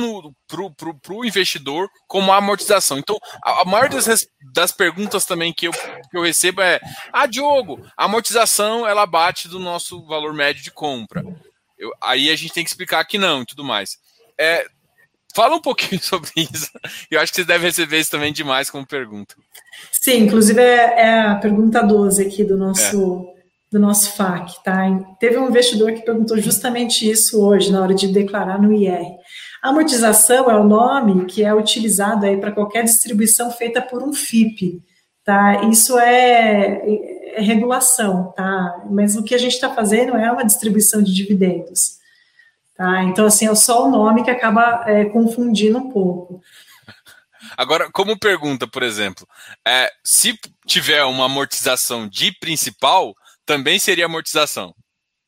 para o investidor como amortização. Então, a, a maior das, das perguntas também que eu, que eu recebo é: Ah, Diogo, a amortização ela bate do nosso valor médio de compra. Eu, aí a gente tem que explicar que não e tudo mais. É, fala um pouquinho [LAUGHS] sobre isso. Eu acho que você deve receber isso também demais como pergunta.
Sim, inclusive é, é a pergunta 12 aqui do nosso. Do nosso FAC, tá? Teve um investidor que perguntou justamente isso hoje, na hora de declarar no IR. Amortização é o nome que é utilizado aí para qualquer distribuição feita por um FIP, tá? Isso é, é regulação, tá? Mas o que a gente está fazendo é uma distribuição de dividendos, tá? Então, assim, é só o nome que acaba é, confundindo um pouco.
Agora, como pergunta, por exemplo, é, se tiver uma amortização de principal, também seria amortização.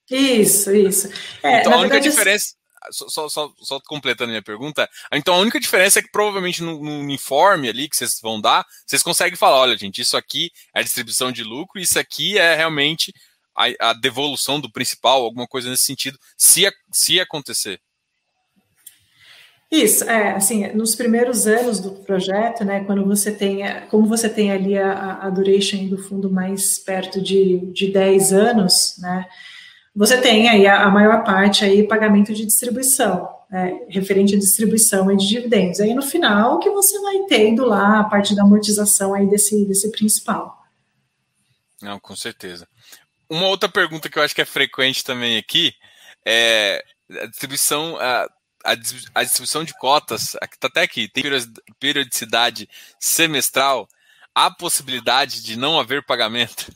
Isso, isso.
É, então a única verdade, diferença. Só, só, só, completando minha pergunta, então a única diferença é que provavelmente no, no, uniforme ali que vocês vão dar, vocês conseguem falar: olha, gente, isso aqui é a distribuição de lucro, isso aqui é realmente a, a devolução do principal, alguma coisa nesse sentido, se, se acontecer.
Isso, é, assim, nos primeiros anos do projeto, né, quando você tem, como você tem ali a, a duration do fundo mais perto de, de 10 anos, né, você tem aí a, a maior parte aí pagamento de distribuição, né, referente à distribuição e de dividendos. Aí no final que você vai tendo lá a parte da amortização aí desse, desse principal.
Não, com certeza. Uma outra pergunta que eu acho que é frequente também aqui é a distribuição, a, a, distribuição de cotas, está até aqui, tem periodicidade semestral, há possibilidade de não haver pagamento?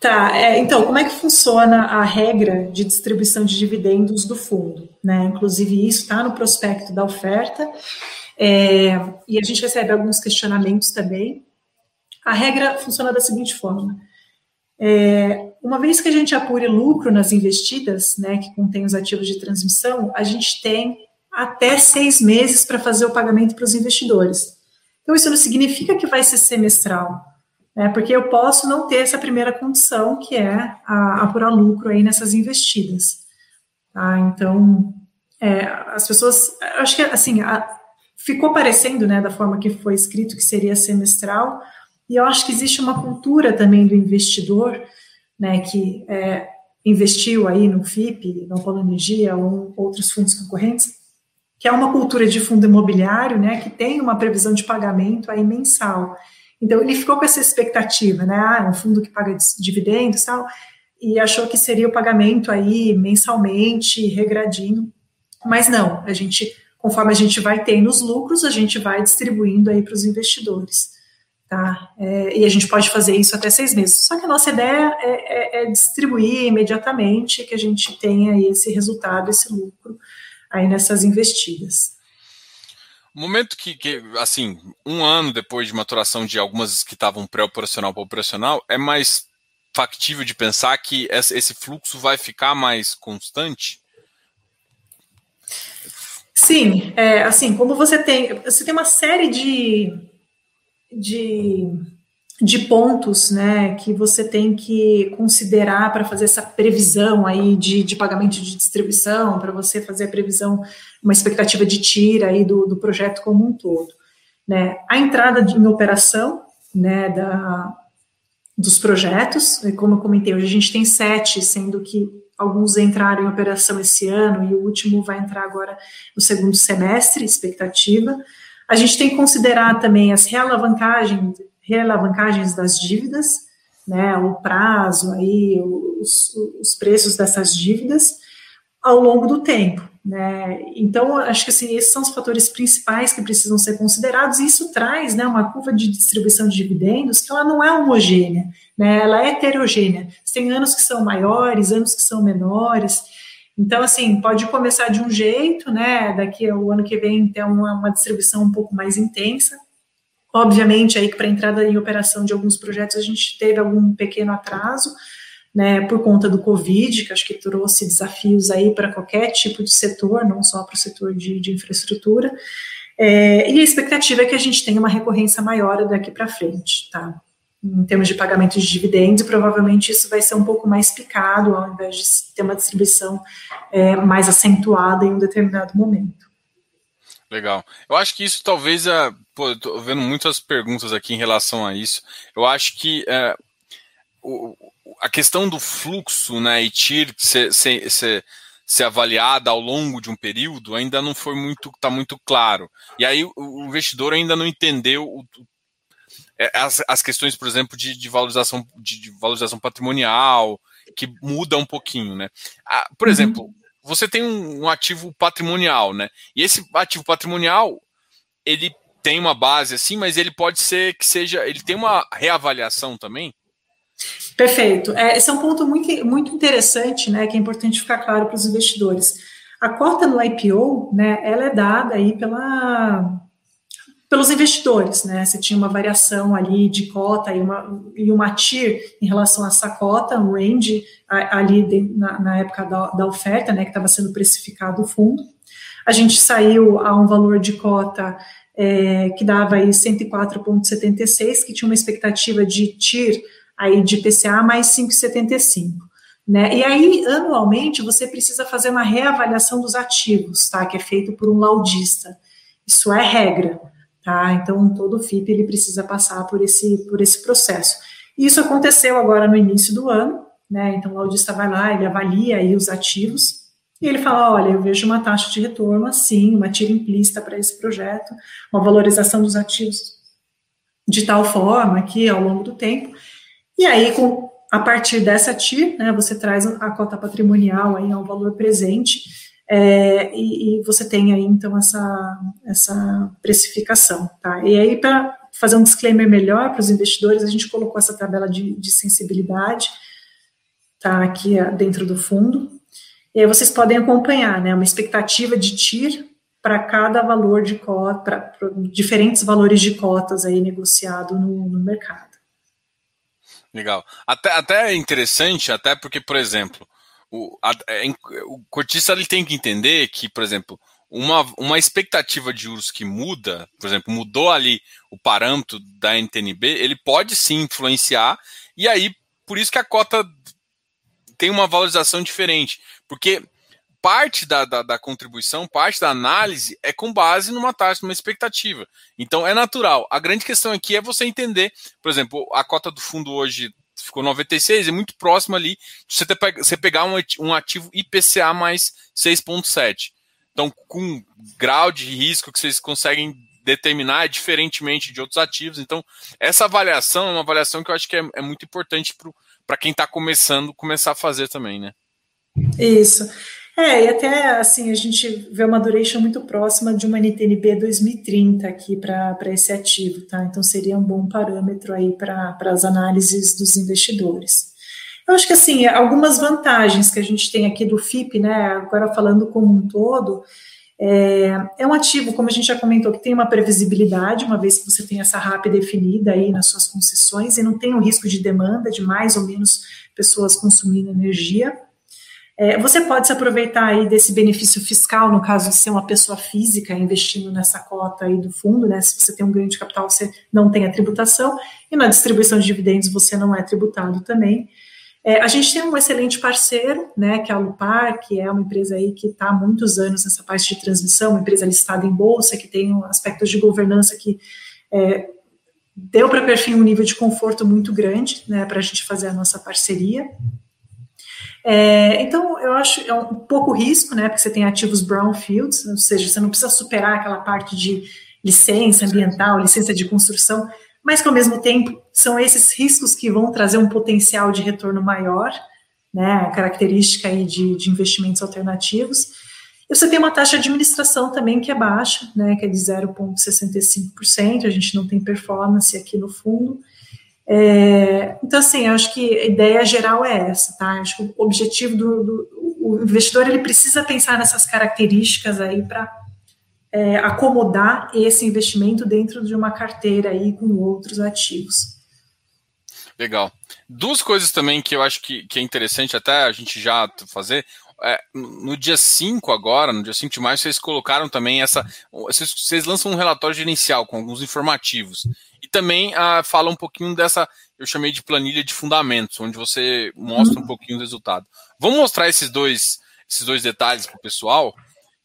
Tá, é, então, como é que funciona a regra de distribuição de dividendos do fundo? Né? Inclusive, isso está no prospecto da oferta, é, e a gente recebe alguns questionamentos também. A regra funciona da seguinte forma: é, uma vez que a gente apure lucro nas investidas, né, que contém os ativos de transmissão, a gente tem até seis meses para fazer o pagamento para os investidores. Então, isso não significa que vai ser semestral, né, porque eu posso não ter essa primeira condição, que é a, apurar lucro aí nessas investidas. Tá? Então, é, as pessoas, acho que assim, a, ficou parecendo, né, da forma que foi escrito, que seria semestral, e eu acho que existe uma cultura também do investidor, né, que é, investiu aí no FIP, no Apolo Energia ou outros fundos concorrentes, que é uma cultura de fundo imobiliário, né, que tem uma previsão de pagamento aí mensal. Então ele ficou com essa expectativa, né, ah, é um fundo que paga dividendos, tal, e achou que seria o pagamento aí mensalmente, regradinho, mas não, a gente, conforme a gente vai tendo os lucros, a gente vai distribuindo aí para os investidores. Tá? É, e a gente pode fazer isso até seis meses. Só que a nossa ideia é, é, é distribuir imediatamente que a gente tenha esse resultado, esse lucro aí nessas investidas.
O momento que, que, assim, um ano depois de maturação de algumas que estavam pré-operacional para operacional, é mais factível de pensar que esse fluxo vai ficar mais constante?
Sim, é, assim, como você tem, você tem uma série de, de, de pontos, né, que você tem que considerar para fazer essa previsão aí de, de pagamento de distribuição, para você fazer a previsão, uma expectativa de tira aí do, do projeto como um todo, né, a entrada em operação, né, da, dos projetos, como eu comentei, hoje a gente tem sete, sendo que alguns entraram em operação esse ano e o último vai entrar agora no segundo semestre, expectativa. A gente tem que considerar também as realavancagens, realavancagens das dívidas, né, o prazo aí, os, os preços dessas dívidas ao longo do tempo. Né? Então, acho que assim, esses são os fatores principais que precisam ser considerados, e isso traz né, uma curva de distribuição de dividendos que ela não é homogênea, né, ela é heterogênea. Tem anos que são maiores, anos que são menores. Então, assim, pode começar de um jeito, né? Daqui o ano que vem ter uma, uma distribuição um pouco mais intensa. Obviamente, aí que para entrada em operação de alguns projetos a gente teve algum pequeno atraso, né, por conta do Covid, que acho que trouxe desafios aí para qualquer tipo de setor, não só para o setor de, de infraestrutura. É, e a expectativa é que a gente tenha uma recorrência maior daqui para frente, tá? Em termos de pagamento de dividendos, provavelmente isso vai ser um pouco mais picado, ao invés de ter uma distribuição é, mais acentuada em um determinado momento.
Legal. Eu acho que isso talvez. É, pô, vendo muitas perguntas aqui em relação a isso. Eu acho que é, o, a questão do fluxo né, e TIR ser, ser, ser, ser, avaliada ao longo de um período ainda não foi muito, está muito claro. E aí o, o investidor ainda não entendeu o, é, as, as questões, por exemplo, de, de valorização, de, de, valorização patrimonial, que muda um pouquinho, né? Ah, por uhum. exemplo, você tem um, um ativo patrimonial, né? E esse ativo patrimonial, ele tem uma base assim, mas ele pode ser que seja, ele tem uma reavaliação também?
Perfeito. É, esse é um ponto muito, muito interessante, né, que é importante ficar claro para os investidores. A cota no IPO, né, ela é dada aí pela, pelos investidores, né, você tinha uma variação ali de cota e uma, e uma TIR em relação a essa cota, um range ali de, na, na, época da, da oferta, né, que estava sendo precificado o fundo. A gente saiu a um valor de cota é, que dava aí 104,76, que tinha uma expectativa de TIR aí de PCA mais 5,75. Né? E aí, anualmente, você precisa fazer uma reavaliação dos ativos, tá? Que é feito por um laudista. Isso é regra, tá? Então, todo FIP ele precisa passar por esse, por esse processo. Isso aconteceu agora no início do ano, né? Então, o laudista vai lá, ele avalia aí os ativos, e ele fala: olha, eu vejo uma taxa de retorno assim, uma tira implícita para esse projeto, uma valorização dos ativos de tal forma que, ao longo do tempo, e aí, com, a partir dessa TIR, né, você traz a cota patrimonial aí ao valor presente, é, e, e, você tem aí, então, essa, essa precificação, tá? E aí, para fazer um disclaimer melhor para os investidores, a gente colocou essa tabela de, de sensibilidade, tá, aqui dentro do fundo, e aí vocês podem acompanhar, né, uma expectativa de TIR para cada valor de cota, para diferentes valores de cotas aí negociado no, no mercado.
Legal. Até, até é interessante, até porque, por exemplo, o, a, é, o cotista ele tem que entender que, por exemplo, uma, uma expectativa de juros que muda, por exemplo, mudou ali o parâmetro da NTNB, ele pode sim influenciar, e aí, por isso que a cota tem uma valorização diferente, porque parte da, da, da, contribuição, parte da análise é com base numa taxa, numa expectativa. Então é natural. A grande questão aqui é você entender, por exemplo, a cota do fundo hoje ficou 96, é muito próximo ali de você, ter, você pegar um, um ativo IPCA mais 6,7. Então, com grau de risco que vocês conseguem determinar diferentemente de outros ativos. Então, essa avaliação é uma avaliação que eu acho que é, é muito importante para quem está começando começar a fazer também, né?
Isso. É, e até assim, a gente vê uma duration muito próxima de uma NTNB 2030 aqui para esse ativo, tá? Então seria um bom parâmetro aí para as análises dos investidores. Eu acho que assim, algumas vantagens que a gente tem aqui do FIP, né? Agora falando como um todo, é, é, um ativo, como a gente já comentou, que tem uma previsibilidade, uma vez que você tem essa RAP definida aí nas suas concessões e não tem o risco de demanda de mais ou menos pessoas consumindo energia. É, você pode se aproveitar aí desse benefício fiscal, no caso de ser uma pessoa física investindo nessa cota aí do fundo, né? Se você tem um ganho de capital, você não tem a tributação, e na distribuição de dividendos você não é tributado também. É, a gente tem um excelente parceiro, né, que é a Lupar, que é uma empresa aí que está há muitos anos nessa parte de transmissão, uma empresa listada em bolsa, que tem aspectos de governança que é, deu para a Perfil um nível de conforto muito grande, né, para a gente fazer a nossa parceria. É, então, eu acho é um pouco risco, né? Porque você tem ativos brownfields, ou seja, você não precisa superar aquela parte de licença ambiental, licença de construção, mas que ao mesmo tempo são esses riscos que vão trazer um potencial de retorno maior, né? A característica aí de, de investimentos alternativos. E você tem uma taxa de administração também que é baixa, né? Que é de 0,65%, a gente não tem performance aqui no fundo. É, então, assim, eu acho que a ideia geral é essa, tá? Acho que o objetivo do, do o investidor ele precisa pensar nessas características aí para é, acomodar esse investimento dentro de uma carteira aí com outros ativos.
Legal. Duas coisas também que eu acho que, que é interessante até a gente já fazer. É, no dia 5 agora, no dia 5 de maio, vocês colocaram também essa. Vocês, vocês lançam um relatório gerencial com alguns informativos também ah, fala um pouquinho dessa, eu chamei de planilha de fundamentos, onde você mostra um pouquinho o resultado. Vamos mostrar esses dois, esses dois detalhes para o pessoal,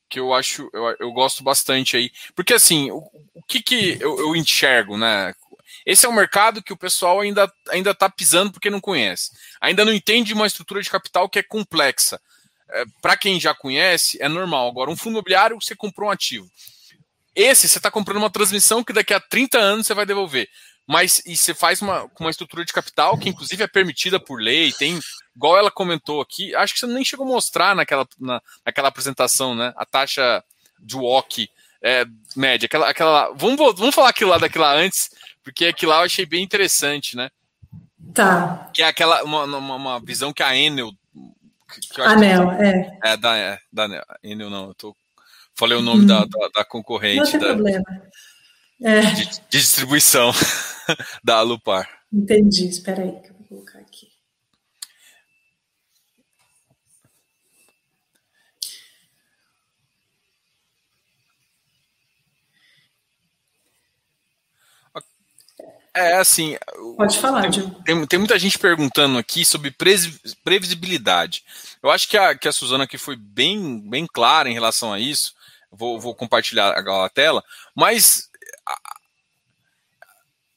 que eu acho, eu, eu, gosto bastante aí. Porque assim, o, o que, que eu, eu, enxergo, né? Esse é um mercado que o pessoal ainda ainda está pisando porque não conhece. Ainda não entende uma estrutura de capital que é complexa. É, para quem já conhece, é normal. Agora, um fundo imobiliário, você comprou um ativo. Esse você está comprando uma transmissão que daqui a 30 anos você vai devolver. Mas e você faz uma, com uma estrutura de capital que, inclusive, é permitida por lei, tem, igual ela comentou aqui, acho que você nem chegou a mostrar naquela, na, naquela apresentação, né? A taxa de WOC é, média. Aquela, aquela, vamos, vamos falar aquilo lá daquilo lá antes, porque aquilo lá eu achei bem interessante, né?
Tá.
Que é aquela uma, uma, uma visão que a Enel.
Que, Anel, é.
É, da, é, da Enel, não, eu tô Falei o nome hum. da, da, da, concorrente. Não
tem
da,
problema. É.
De, de, distribuição [LAUGHS] da Alupar.
Entendi. Espera aí que eu vou colocar aqui.
É assim.
Pode falar,
tem, tem, tem, muita gente perguntando aqui sobre previsibilidade. Eu acho que a, que a Suzana aqui foi bem, bem clara em relação a isso vou, vou compartilhar agora a tela, mas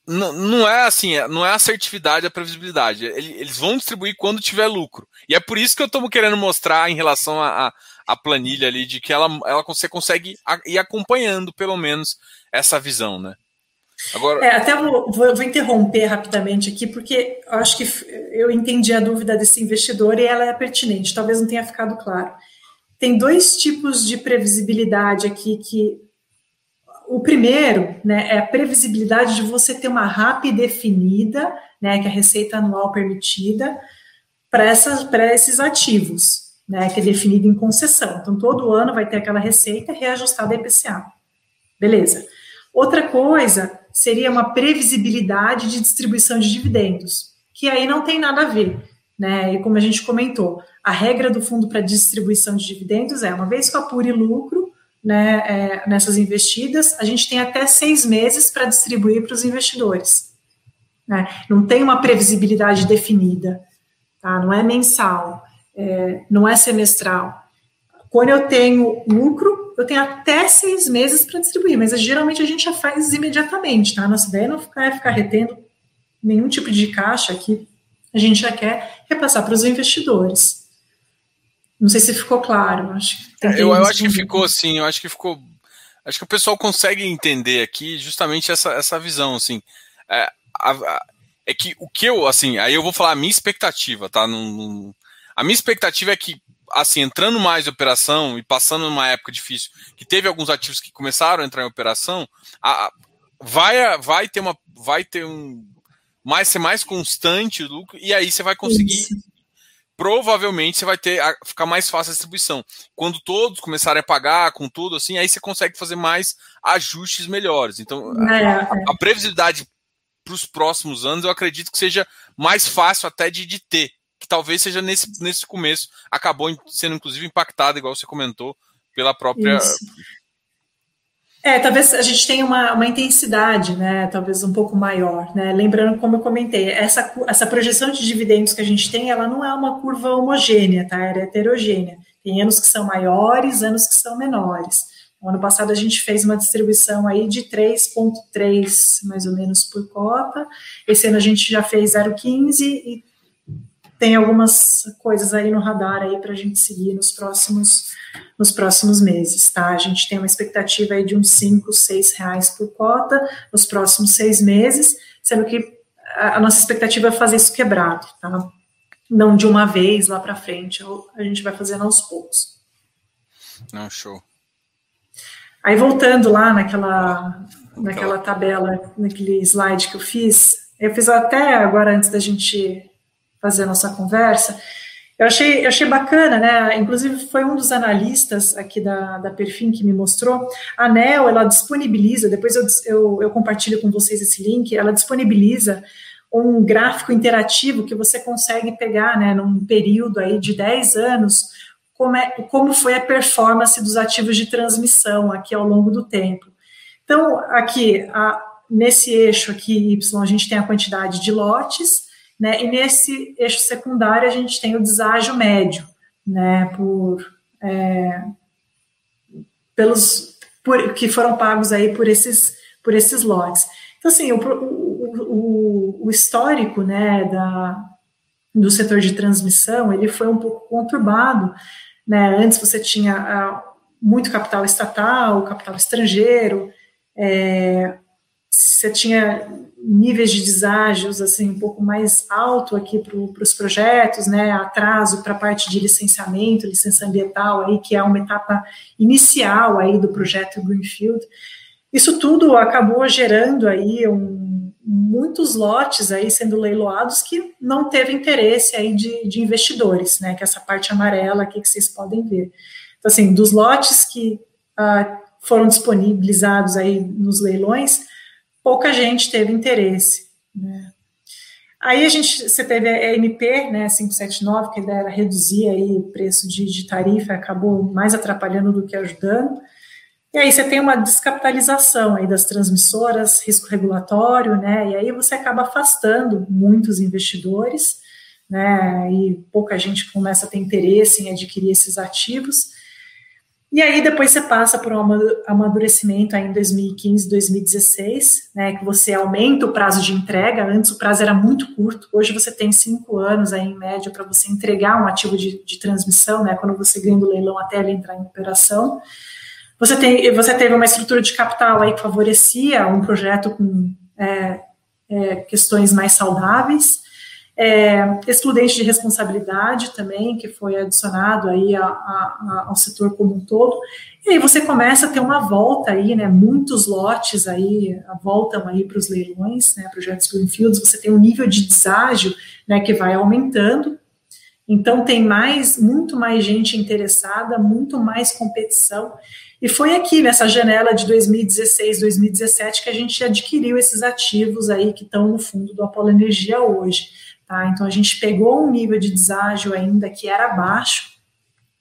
não, é assim, é, não é assertividade, a previsibilidade. Eles vão distribuir quando tiver lucro. E é por isso que eu estou querendo mostrar em relação à a, a, planilha ali, de que ela, ela você consegue ir acompanhando, pelo menos, essa visão, né?
Agora... É, até vou, vou, vou, interromper rapidamente aqui, porque eu acho que eu entendi a dúvida desse investidor e ela é pertinente, talvez não tenha ficado claro. Tem dois tipos de previsibilidade aqui que o primeiro né, é a previsibilidade de você ter uma RAP definida, né, que é a receita anual permitida, para esses ativos, né, que é definido em concessão. Então, todo ano vai ter aquela receita reajustada a IPCA. Beleza. Outra coisa seria uma previsibilidade de distribuição de dividendos, que aí não tem nada a ver. Né? E como a gente comentou, a regra do fundo para distribuição de dividendos é uma vez que apure lucro né, é, nessas investidas, a gente tem até seis meses para distribuir para os investidores. Né? Não tem uma previsibilidade definida, tá? não é mensal, é, não é semestral. Quando eu tenho lucro, eu tenho até seis meses para distribuir, mas geralmente a gente já faz imediatamente, tá? Nossa ideia não é ficar retendo nenhum tipo de caixa aqui, a gente já quer repassar para os investidores. Não sei se ficou claro. Acho
eu, eu acho que ficou assim, eu acho que ficou. Acho que o pessoal consegue entender aqui justamente essa, essa visão, assim. É, a, a, é que o que eu, assim, aí eu vou falar a minha expectativa, tá? Num, a minha expectativa é que assim, entrando mais em operação e passando numa época difícil, que teve alguns ativos que começaram a entrar em operação, a, vai, vai ter uma, vai ter um, mais ser mais constante o lucro e aí você vai conseguir Isso. Provavelmente você vai ter a, ficar mais fácil a distribuição. Quando todos começarem a pagar com tudo assim, aí você consegue fazer mais ajustes melhores. Então, é, a, é. a previsibilidade para os próximos anos, eu acredito que seja mais fácil até de, de ter que talvez seja nesse, nesse começo, acabou sendo inclusive impactada, igual você comentou, pela própria. Isso.
É, talvez a gente tenha uma, uma intensidade, né, talvez um pouco maior, né, lembrando, como eu comentei, essa, essa projeção de dividendos que a gente tem, ela não é uma curva homogênea, tá, ela é heterogênea, tem anos que são maiores, anos que são menores, no ano passado a gente fez uma distribuição aí de 3,3 mais ou menos por cota, esse ano a gente já fez 0,15 e tem algumas coisas aí no radar aí para a gente seguir nos próximos, nos próximos meses, tá? A gente tem uma expectativa aí de uns 5, 6 reais por cota nos próximos seis meses, sendo que a, nossa expectativa é fazer isso quebrado, tá? Não de uma vez lá para frente, a gente vai fazendo aos poucos.
Não, show.
Aí voltando lá naquela, naquela tabela, naquele slide que eu fiz, eu fiz até agora antes da gente fazer a nossa conversa. Eu achei, eu achei bacana, né? Inclusive, foi um dos analistas aqui da, da Perfim que me mostrou. A NEL, ela disponibiliza, depois eu, eu, eu compartilho com vocês esse link, ela disponibiliza um gráfico interativo que você consegue pegar, né, num período aí de 10 anos, como, é, como foi a performance dos ativos de transmissão aqui ao longo do tempo. Então, aqui, a, nesse eixo aqui, Y, a gente tem a quantidade de lotes, né? E nesse eixo secundário a gente tem o deságio médio, né? Por, é, pelos por, que foram pagos aí por esses por esses lotes. Então assim, o, o, o histórico, né? Da, do setor de transmissão ele foi um pouco conturbado, né? Antes você tinha ah, muito capital estatal, capital estrangeiro, é, você tinha níveis de deságios assim um pouco mais alto aqui para os projetos, né, atraso para a parte de licenciamento, licença ambiental aí que é uma etapa inicial aí do projeto Greenfield. Isso tudo acabou gerando aí um, muitos lotes aí sendo leiloados que não teve interesse aí de, de investidores, né, que é essa parte amarela aqui que vocês podem ver. Então assim, dos lotes que ah, foram disponibilizados aí nos leilões pouca gente teve interesse. Né? Aí a gente, você teve a MP, né, 579, que era reduzir aí o preço de, de tarifa, acabou mais atrapalhando do que ajudando. E aí você tem uma descapitalização aí das transmissoras, risco regulatório, né, e aí você acaba afastando muitos investidores, né, e pouca gente começa a ter interesse em adquirir esses ativos. E aí depois você passa por um amadurecimento aí em 2015, 2016, né, que você aumenta o prazo de entrega. Antes o prazo era muito curto, hoje você tem cinco anos aí em média para você entregar um ativo de, de, transmissão, né, quando você ganha o leilão até ele entrar em operação. Você, tem, você teve uma estrutura de capital aí que favorecia um projeto com é, é, questões mais saudáveis é, excludente de responsabilidade também, que foi adicionado aí a, a, ao setor como um todo, e aí você começa a ter uma volta aí, né, muitos lotes aí voltam aí para os leilões, né, projetos Greenfields, você tem um nível de deságio, né, que vai aumentando, Então tem mais, muito mais gente interessada, muito mais competição. E foi aqui nessa janela de 2016, 2017 que a gente adquiriu esses ativos aí que estão no fundo do Apolo Energia hoje. Tá? Então a gente pegou um nível de deságio ainda que era baixo,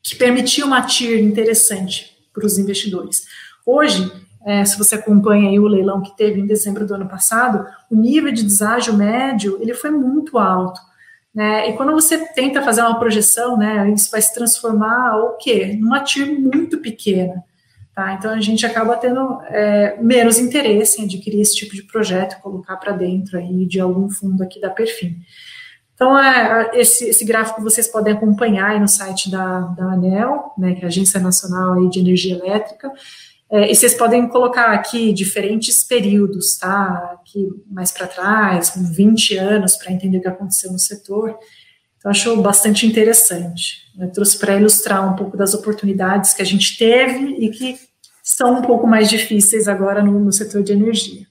que permitia uma TIR interessante para os investidores. Hoje, é, se você acompanha o leilão que teve em dezembro do ano passado, o nível de deságio médio ele foi muito alto. Né? E quando você tenta fazer uma projeção, né, isso vai se transformar o quê? Numa TIR muito pequena. Tá? Então a gente acaba tendo é, menos interesse em adquirir esse tipo de projeto, colocar para dentro aí de algum fundo aqui da Perfim. Então, é, esse, esse, gráfico vocês podem acompanhar aí no site da, da ANEL, né, que é a Agência Nacional aí de Energia Elétrica, é, e vocês podem colocar aqui diferentes períodos, tá? Aqui mais para trás, com 20 anos, para entender o que aconteceu no setor. Então, acho bastante interessante. Eu trouxe para ilustrar um pouco das oportunidades que a gente teve e que são um pouco mais difíceis agora no, no setor de energia.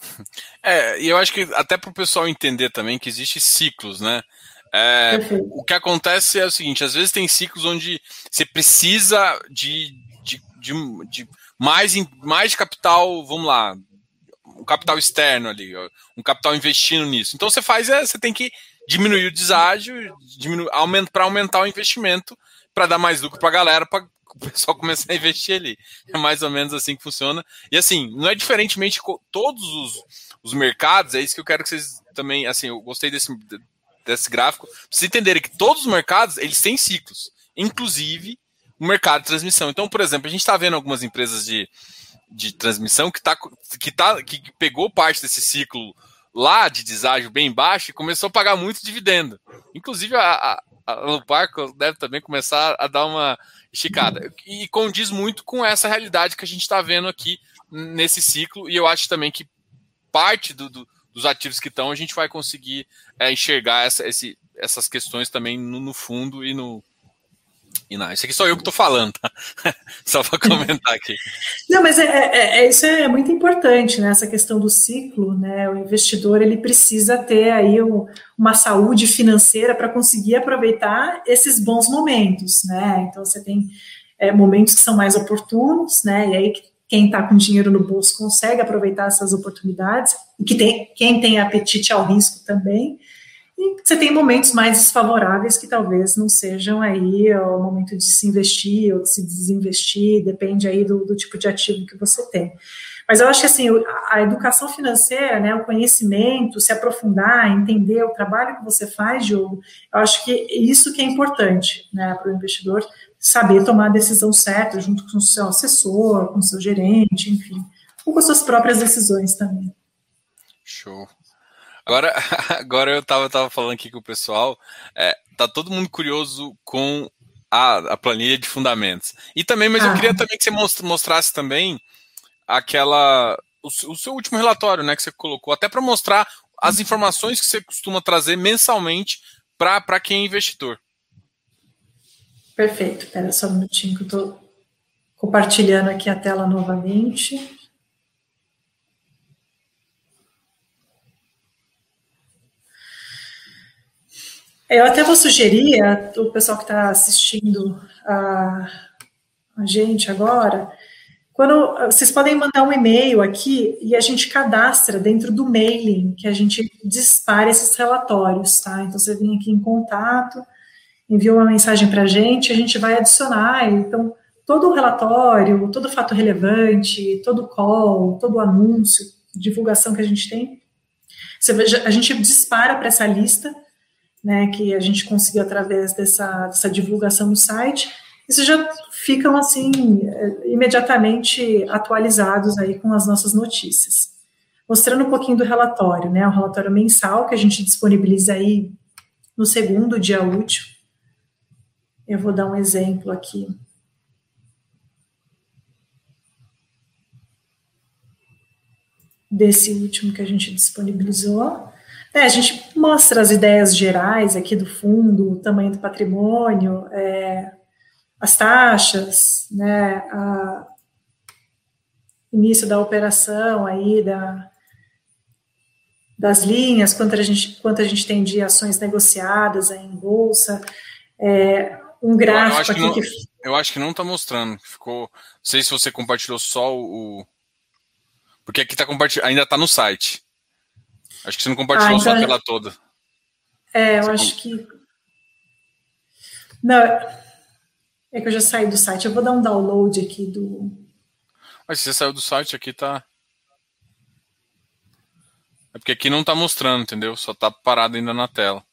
[LAUGHS]
É, e eu acho que até para o pessoal entender também que existe ciclos, né? É, o que acontece é o seguinte: às vezes tem ciclos onde você precisa de, de, de, de mais, mais capital, vamos lá, um capital externo ali, um capital investindo nisso. Então você faz, é, você tem que diminuir o deságio, aumenta, para aumentar o investimento, para dar mais lucro para a galera, para [LAUGHS] o pessoal começar a investir ali. É mais ou menos assim que funciona. E assim, não é diferentemente todos os, os mercados, é isso que eu quero que vocês também, assim, eu gostei desse, desse gráfico, pra vocês entenderem que todos os mercados, eles têm ciclos, inclusive o mercado de transmissão. Então, por exemplo, a gente está vendo algumas empresas de, de transmissão que, tá, que, tá, que pegou parte desse ciclo lá de deságio bem baixo e começou a pagar muito dividendo. Inclusive, a, a, a Lupar deve também começar a dar uma esticada. E condiz muito com essa realidade que a gente está vendo aqui nesse ciclo, e eu acho também que parte do, do, dos ativos que estão a gente vai conseguir é, enxergar essa, esse, essas questões também no, no fundo e no, e não, isso aqui sou eu que estou falando, tá? [LAUGHS] Só para comentar aqui.
Não, mas é, é, é, isso é muito importante, né? Essa questão do ciclo, né? O investidor ele precisa ter aí um, uma saúde financeira para conseguir aproveitar esses bons momentos, né? Então você tem é, momentos que são mais oportunos, né? E aí quem está com dinheiro no bolso consegue aproveitar essas oportunidades, e que tem, quem tem apetite ao risco também. E você tem momentos mais desfavoráveis que talvez não sejam aí o momento de se investir ou de se desinvestir, depende aí do, do tipo de ativo que você tem. Mas eu acho que assim, a educação financeira, né, o conhecimento, se aprofundar, entender o trabalho que você faz, Diogo, eu acho que isso que é importante né, para o investidor saber tomar a decisão certa junto com o seu assessor, com o seu gerente, enfim, ou com as suas próprias decisões também.
Show. Agora, [LAUGHS] agora eu estava tava falando aqui com o pessoal, é, tá todo mundo curioso com a, a planilha de fundamentos. E também, mas ah. eu queria também que você mostrasse também aquela o, o, seu último relatório, né, que você colocou, até para mostrar as uhum. informações que você costuma trazer mensalmente para quem é investidor.
Perfeito. Espera só um minutinho que eu estou compartilhando aqui a tela novamente. Eu até vou sugerir o pessoal que está assistindo a, a gente agora, quando vocês podem mandar um e-mail aqui e a gente cadastra dentro do mailing que a gente dispara esses relatórios, tá? Então você vem aqui em contato, envia uma mensagem para a gente, a gente vai adicionar. Então todo o relatório, todo fato relevante, todo call, todo anúncio, divulgação que a gente tem, a gente dispara para essa lista né, que a gente conseguiu através dessa, dessa divulgação no site, isso já ficam assim imediatamente atualizados aí com as nossas notícias. Mostrando um pouquinho do relatório, né, o relatório mensal que a gente disponibiliza aí no segundo dia útil. Eu vou dar um exemplo aqui. Desse último que a gente disponibilizou. É, a gente mostra as ideias gerais aqui do fundo, o tamanho do patrimônio, é, as taxas, né, a, início da operação aí, da, das linhas, quanto a gente, quanto a gente tem de ações negociadas em bolsa. É, um gráfico
eu
aqui
que, que, Eu acho que não está mostrando. Ficou. Não sei se você compartilhou só o. Porque aqui tá compartilhando. Ainda está no site. Acho que você não compartilhou ah, então... só a tela toda.
É, eu você acho que. Não, é que eu já saí do site. Eu vou dar um download aqui do.
Mas se você saiu do site, aqui tá. É porque aqui não tá mostrando, entendeu? Só tá parado ainda na tela.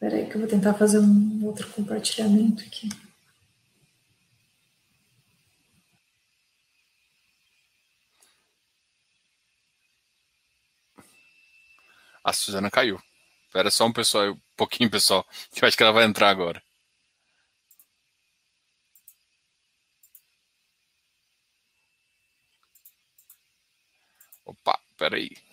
Espera aí que eu vou tentar fazer um outro compartilhamento aqui.
A Suzana caiu. Espera só um pessoal, um pouquinho, pessoal, [LAUGHS] que eu acho que ela vai entrar agora. Opa, peraí.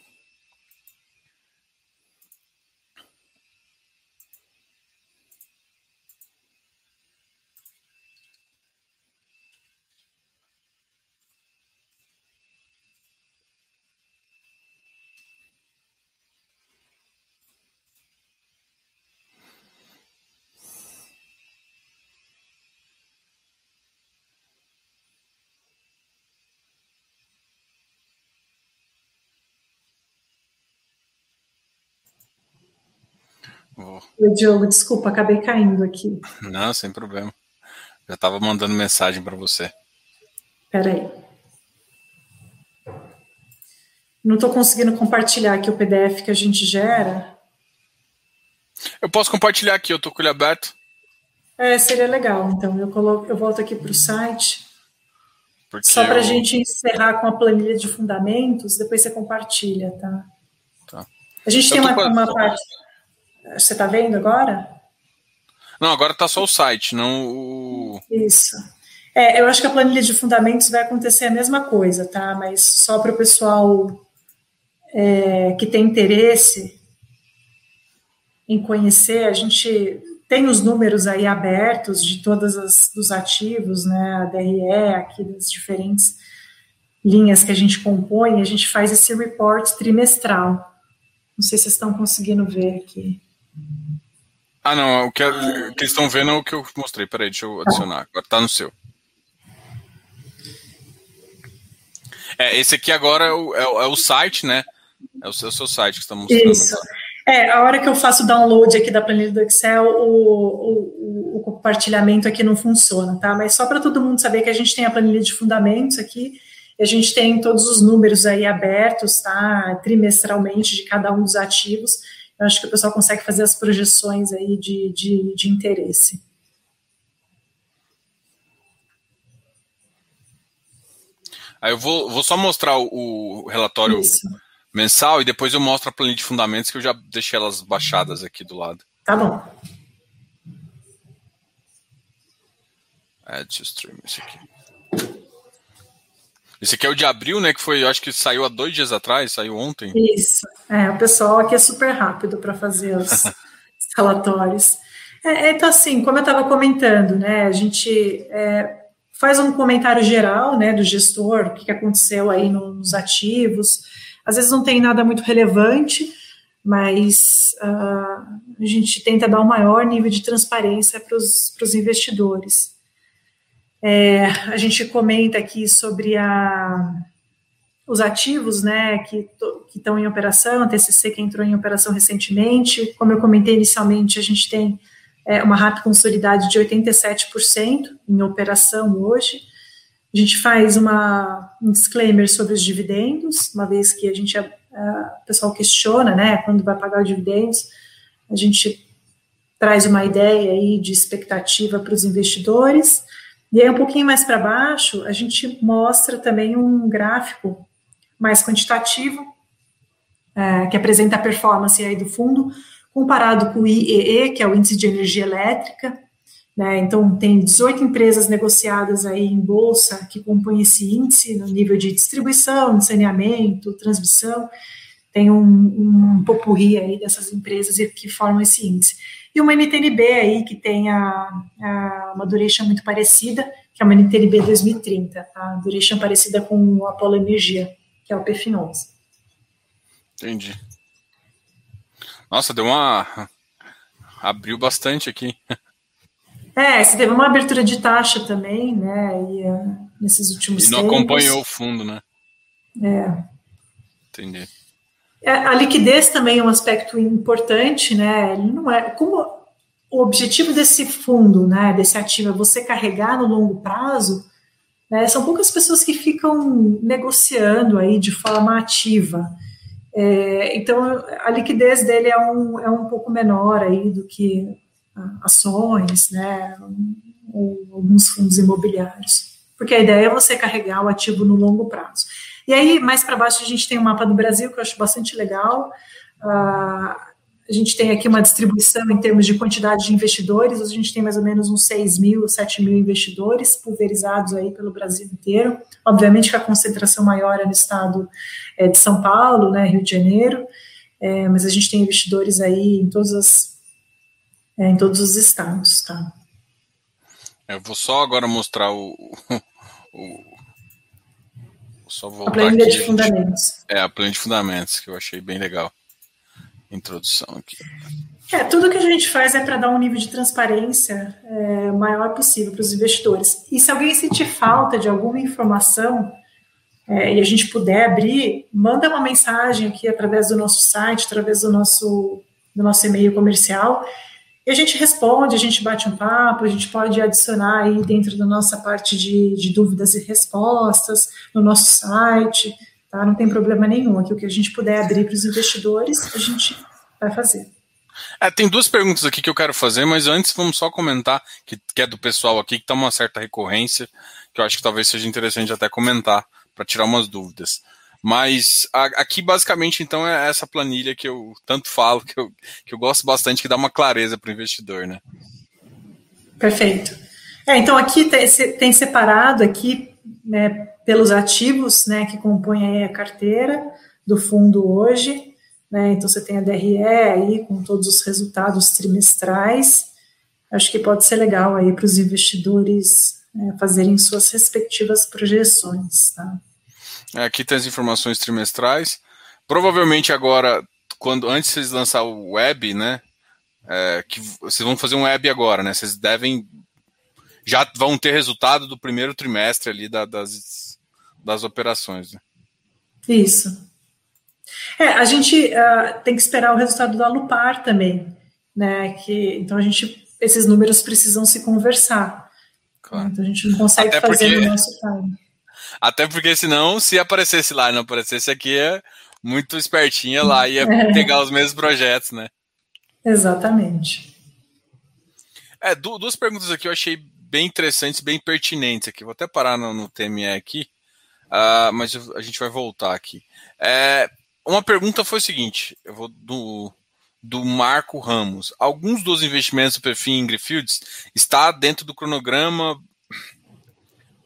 Oi, Diogo, desculpa, acabei caindo aqui.
Não, sem problema. Já estava mandando mensagem para você.
Peraí. Não estou conseguindo compartilhar aqui o PDF que a gente gera.
Eu posso compartilhar aqui, eu estou com ele aberto.
É, seria legal. Então, eu, coloco, eu volto aqui para o site. Porque Só para a eu... gente encerrar com a planilha de fundamentos, depois você compartilha, tá? tá. A gente eu tem uma, uma parte. Você está vendo agora?
Não, agora está só o site, não o.
Isso. É, eu acho que a planilha de fundamentos vai acontecer a mesma coisa, tá? Mas só para o pessoal é, que tem interesse em conhecer, a gente tem os números aí abertos de todos os ativos, né? A DRE, aqui das diferentes linhas que a gente compõe, a gente faz esse report trimestral. Não sei se vocês estão conseguindo ver aqui.
Ah, não, o que, o que eles estão vendo é o que eu mostrei. Peraí, deixa eu adicionar. Agora tá no seu. É, esse aqui agora é o, é, é o site, né? É o seu, seu site que está mostrando.
Isso. É, a hora que eu faço o download aqui da planilha do Excel, o, o, o compartilhamento aqui não funciona, tá? Mas só para todo mundo saber que a gente tem a planilha de fundamentos aqui, e a gente tem todos os números aí abertos, tá? Trimestralmente de cada um dos ativos eu acho que o pessoal consegue fazer as projeções aí de, de, de interesse.
Aí eu vou, vou só mostrar o, o relatório Isso. mensal e depois eu mostro a planilha de fundamentos que eu já deixei elas baixadas aqui do lado.
Tá bom.
Add to stream, esse aqui. Esse aqui é o de abril, né? Que foi, eu acho que saiu há dois dias atrás, saiu ontem.
Isso. É, o pessoal aqui é super rápido para fazer os, [LAUGHS] relatórios. É, então, assim, como eu estava comentando, né? A gente é, faz um comentário geral, né, do gestor, o que aconteceu aí nos ativos. Às vezes não tem nada muito relevante, mas uh, a gente tenta dar um maior nível de transparência para os investidores. É, a gente comenta aqui sobre a, os ativos né, que estão em operação, a TCC que entrou em operação recentemente. Como eu comentei inicialmente, a gente tem é, uma rápida consolidade de 87% em operação hoje. A gente faz uma, um disclaimer sobre os dividendos, uma vez que a gente, a, a, o pessoal questiona, né, quando vai pagar os dividendos, a gente traz uma ideia aí de expectativa para os investidores. E aí, um pouquinho mais para baixo, a gente mostra também um gráfico mais quantitativo, é, que apresenta a performance aí do fundo, comparado com o IEE, que é o Índice de Energia Elétrica. Né? Então, tem 18 empresas negociadas aí em bolsa que compõem esse índice, no nível de distribuição, de saneamento, transmissão. Tem um, um popurri aí dessas empresas que formam esse índice e uma NTNB aí que tem a, a, uma duration muito parecida, que é uma NTNB 2030, a duration parecida com o Apollo Energia, que é o PFIN 11.
Entendi. Nossa, deu uma. abriu bastante aqui.
É, você teve uma abertura de taxa também, né? E, uh, nesses últimos
E não
tempos.
acompanhou o fundo, né?
É.
Entendi.
É, a liquidez também é um aspecto importante, né? Ele não é como o objetivo desse fundo, né? Desse ativo é você carregar no longo prazo. Né, são poucas pessoas que ficam negociando aí de forma ativa. É, então, a liquidez dele é um, é um pouco menor aí do que ações, né, ou alguns fundos imobiliários. Porque a ideia é você carregar o ativo no longo prazo. E aí, mais para baixo, a gente tem o um mapa do Brasil, que eu acho bastante legal. Uh, a gente tem aqui uma distribuição em termos de quantidade de investidores, a gente tem mais ou menos uns 6 mil, 7 mil investidores pulverizados aí pelo Brasil inteiro. Obviamente que a concentração maior é no estado é, de São Paulo, né, Rio de Janeiro, é, mas a gente tem investidores aí em todas as, é, em todos os estados, tá?
Eu vou só agora mostrar o, [LAUGHS] o só voltar
a planilha
aqui,
de fundamentos.
É, a planilha de fundamentos, que eu achei bem legal. Introdução aqui.
É, tudo que a gente faz é para dar um nível de transparência é, maior possível para os investidores. E se alguém sentir falta de alguma informação é, e a gente puder abrir, manda uma mensagem aqui através do nosso site, através do nosso, do nosso e-mail comercial, e a gente responde, a gente bate um papo, a gente pode adicionar aí dentro da nossa parte de, de dúvidas e respostas, no nosso site, tá? Não tem problema nenhum. Aqui o que a gente puder abrir para os investidores, a gente vai fazer.
É, tem duas perguntas aqui que eu quero fazer, mas antes vamos só comentar, que, que é do pessoal aqui, que está uma certa recorrência, que eu acho que talvez seja interessante até comentar, para tirar umas dúvidas. Mas a, aqui, basicamente, então, é essa planilha que eu tanto falo, que eu, que eu gosto bastante, que dá uma clareza para o investidor, né?
Perfeito. É, então, aqui tem, tem separado aqui, né, pelos ativos, né, que compõem a carteira do fundo hoje, né, então você tem a DRE aí com todos os resultados trimestrais, acho que pode ser legal aí para os investidores né, fazerem suas respectivas projeções, tá?
É, aqui tem as informações trimestrais. Provavelmente agora, quando antes vocês lançar o web, né? É, que vocês vão fazer um web agora, né? Vocês devem já vão ter resultado do primeiro trimestre ali da, das, das operações. Né?
Isso. É, a gente uh, tem que esperar o resultado da Lupar também, né? Que então a gente esses números precisam se conversar. Claro. Então a gente não consegue Até fazer porque... no nosso time.
Até porque senão, se aparecesse lá e não aparecesse aqui, é muito espertinha lá, ia é. pegar os mesmos projetos, né?
Exatamente.
É, duas perguntas aqui eu achei bem interessantes, bem pertinentes aqui. Vou até parar no, no TME aqui, uh, mas a gente vai voltar aqui. É, uma pergunta foi o seguinte: eu vou do, do Marco Ramos. Alguns dos investimentos do perfil em Greenfields está dentro do cronograma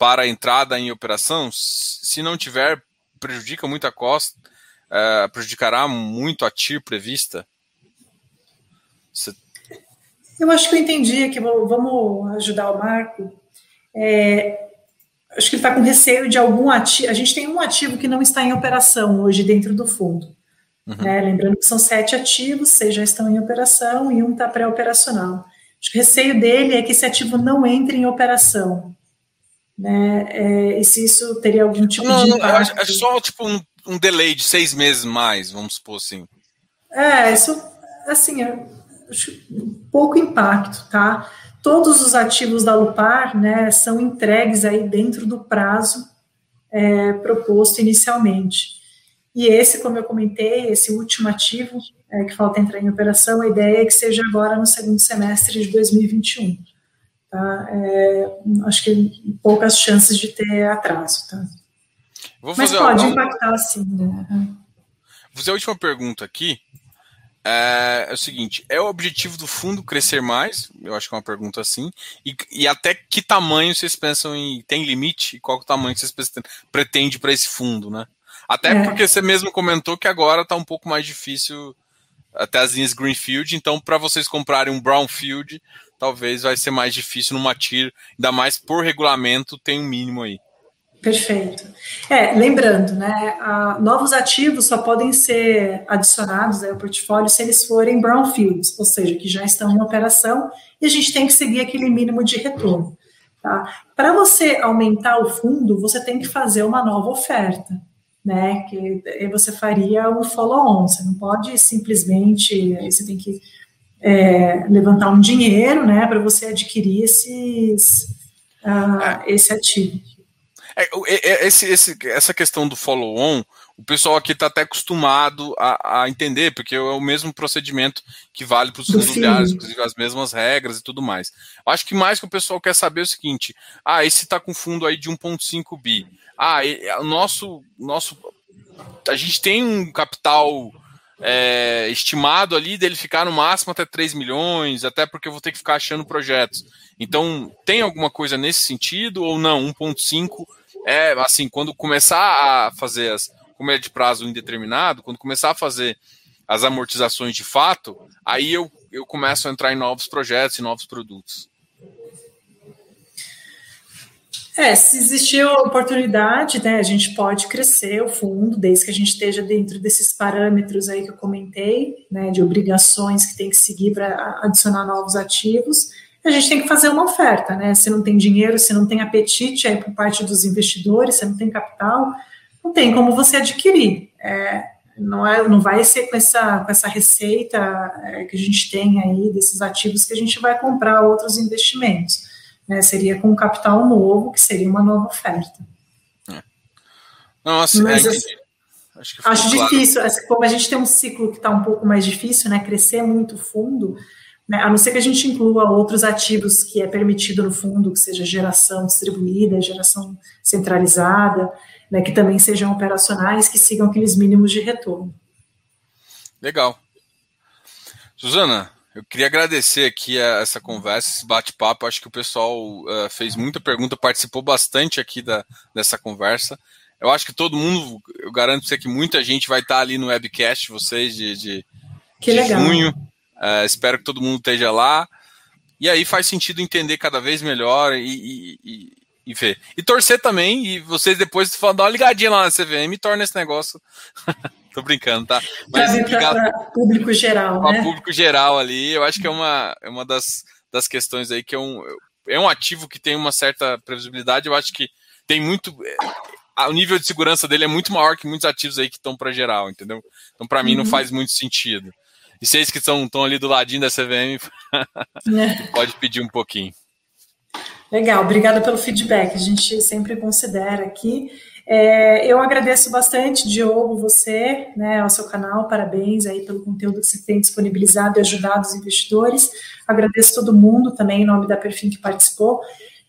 para a entrada em operação, se não tiver, prejudica muito a costa, uh, prejudicará muito a TIR prevista?
Você... Eu acho que eu entendi que vamos ajudar o Marco. É, acho que ele está com receio de algum ativo. A gente tem um ativo que não está em operação hoje dentro do fundo. Uhum. Né? Lembrando que são sete ativos, seis já estão em operação e um está pré-operacional. Acho que o receio dele é que esse ativo não entre em operação né? É, e se isso teria algum tipo não, de impacto.
É só tipo um, um, delay de seis meses mais, vamos supor assim.
É, isso, assim, é, pouco impacto, tá? Todos os ativos da Lupar, né, são entregues aí dentro do prazo é, proposto inicialmente. E esse, como eu comentei, esse último ativo é, que falta entrar em operação, a ideia é que seja agora no segundo semestre de 2021. Tá? É, acho que poucas chances de ter atraso. Tá? Mas pode impactar sim. Né?
Vou fazer a última pergunta aqui. É, é, o seguinte: é o objetivo do fundo crescer mais? Eu acho que é uma pergunta assim. E, e até que tamanho vocês pensam em. Tem limite? E qual é o tamanho que vocês pretendem para esse fundo, né? Até é. porque você mesmo comentou que agora está um pouco mais difícil até as linhas Greenfield, então para vocês comprarem um Brownfield, talvez vai ser mais difícil numa TIR, ainda mais por regulamento tem um mínimo aí.
Perfeito. É, lembrando, né, novos ativos só podem ser adicionados ao portfólio se eles forem brownfields, ou seja, que já estão em operação e a gente tem que seguir aquele mínimo de retorno. Tá? Para você aumentar o fundo, você tem que fazer uma nova oferta, né? Que você faria um follow-on. Você não pode simplesmente, você tem que é, levantar um dinheiro, né, para você adquirir esses, uh, esse ativo.
É, é, esse, esse, essa questão do follow-on, o pessoal aqui está até acostumado a, a, entender, porque é o mesmo procedimento que vale para os fundos imobiliários, inclusive as mesmas regras e tudo mais. Acho que mais que o pessoal quer saber é o seguinte: ah, esse está com fundo aí de 1,5 bi. Ah, o nosso, nosso. A gente tem um capital é, estimado ali dele ficar no máximo até 3 milhões, até porque eu vou ter que ficar achando projetos. Então, tem alguma coisa nesse sentido ou não? 1,5 é assim, quando começar a fazer as, como é de prazo indeterminado, quando começar a fazer as amortizações de fato, aí eu, eu começo a entrar em novos projetos e novos produtos.
É, se existir oportunidade, né, a gente pode crescer o fundo, desde que a gente esteja dentro desses parâmetros aí que eu comentei, né, de obrigações que tem que seguir para adicionar novos ativos a gente tem que fazer uma oferta, né? Se não tem dinheiro, se não tem apetite aí por parte dos investidores, se não tem capital, não tem como você adquirir. É, não, é, não vai ser com essa, com essa receita é, que a gente tem aí desses ativos que a gente vai comprar outros investimentos. Né? Seria com capital novo, que seria uma nova oferta.
É. Nossa, Mas,
é, assim, acho, acho claro. difícil, assim, como a gente tem um ciclo que está um pouco mais difícil, né? Crescer muito fundo, né? A não ser que a gente inclua outros ativos que é permitido no fundo, que seja geração distribuída, geração centralizada, né, que também sejam operacionais, que sigam aqueles mínimos de retorno.
Legal. Suzana, eu queria agradecer aqui essa conversa, esse bate-papo. Acho que o pessoal uh, fez muita pergunta, participou bastante aqui da, dessa conversa. Eu acho que todo mundo, eu garanto você que muita gente vai estar ali no webcast, vocês, de, de, de junho. Uh, espero que todo mundo esteja lá. E aí faz sentido entender cada vez melhor e, e, e, e ver. E torcer também, e vocês depois dar uma ligadinha lá na CVM e torna esse negócio. [LAUGHS] Tô brincando, tá?
Mas para público geral,
né? público geral ali, eu acho que é uma, é uma das, das questões aí que é um, é um ativo que tem uma certa previsibilidade. Eu acho que tem muito. É, o nível de segurança dele é muito maior que muitos ativos aí que estão para geral, entendeu? Então, para mim, não uhum. faz muito sentido. E vocês que estão, estão ali do ladinho da CVM, é. [LAUGHS] pode pedir um pouquinho.
Legal, obrigada pelo feedback. A gente sempre considera aqui. É, eu agradeço bastante, Diogo, você, né, ao seu canal, parabéns aí pelo conteúdo que você tem disponibilizado e ajudado os investidores. Agradeço todo mundo também, em nome da Perfim que participou.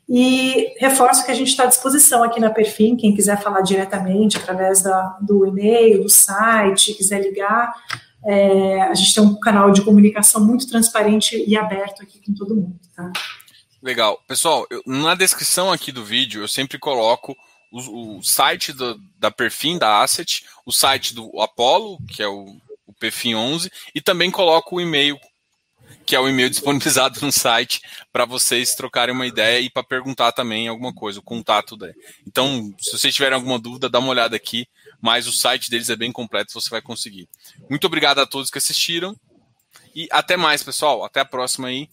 E reforço que a gente está à disposição aqui na Perfim, quem quiser falar diretamente através da, do e-mail, do site, quiser ligar, é, a gente tem um canal de comunicação muito transparente e aberto aqui com todo mundo, tá?
Legal. Pessoal, eu, na descrição aqui do vídeo eu sempre coloco o, o site do, da Perfim, da Asset, o site do Apollo, que é o, o Perfim 11, e também coloco o e-mail, que é o e-mail [LAUGHS] disponibilizado no site, para vocês trocarem uma ideia e para perguntar também alguma coisa, o contato dele. Então, se vocês tiverem alguma dúvida, dá uma olhada aqui mas o site deles é bem completo, você vai conseguir. Muito obrigado a todos que assistiram e até mais, pessoal. Até a próxima aí.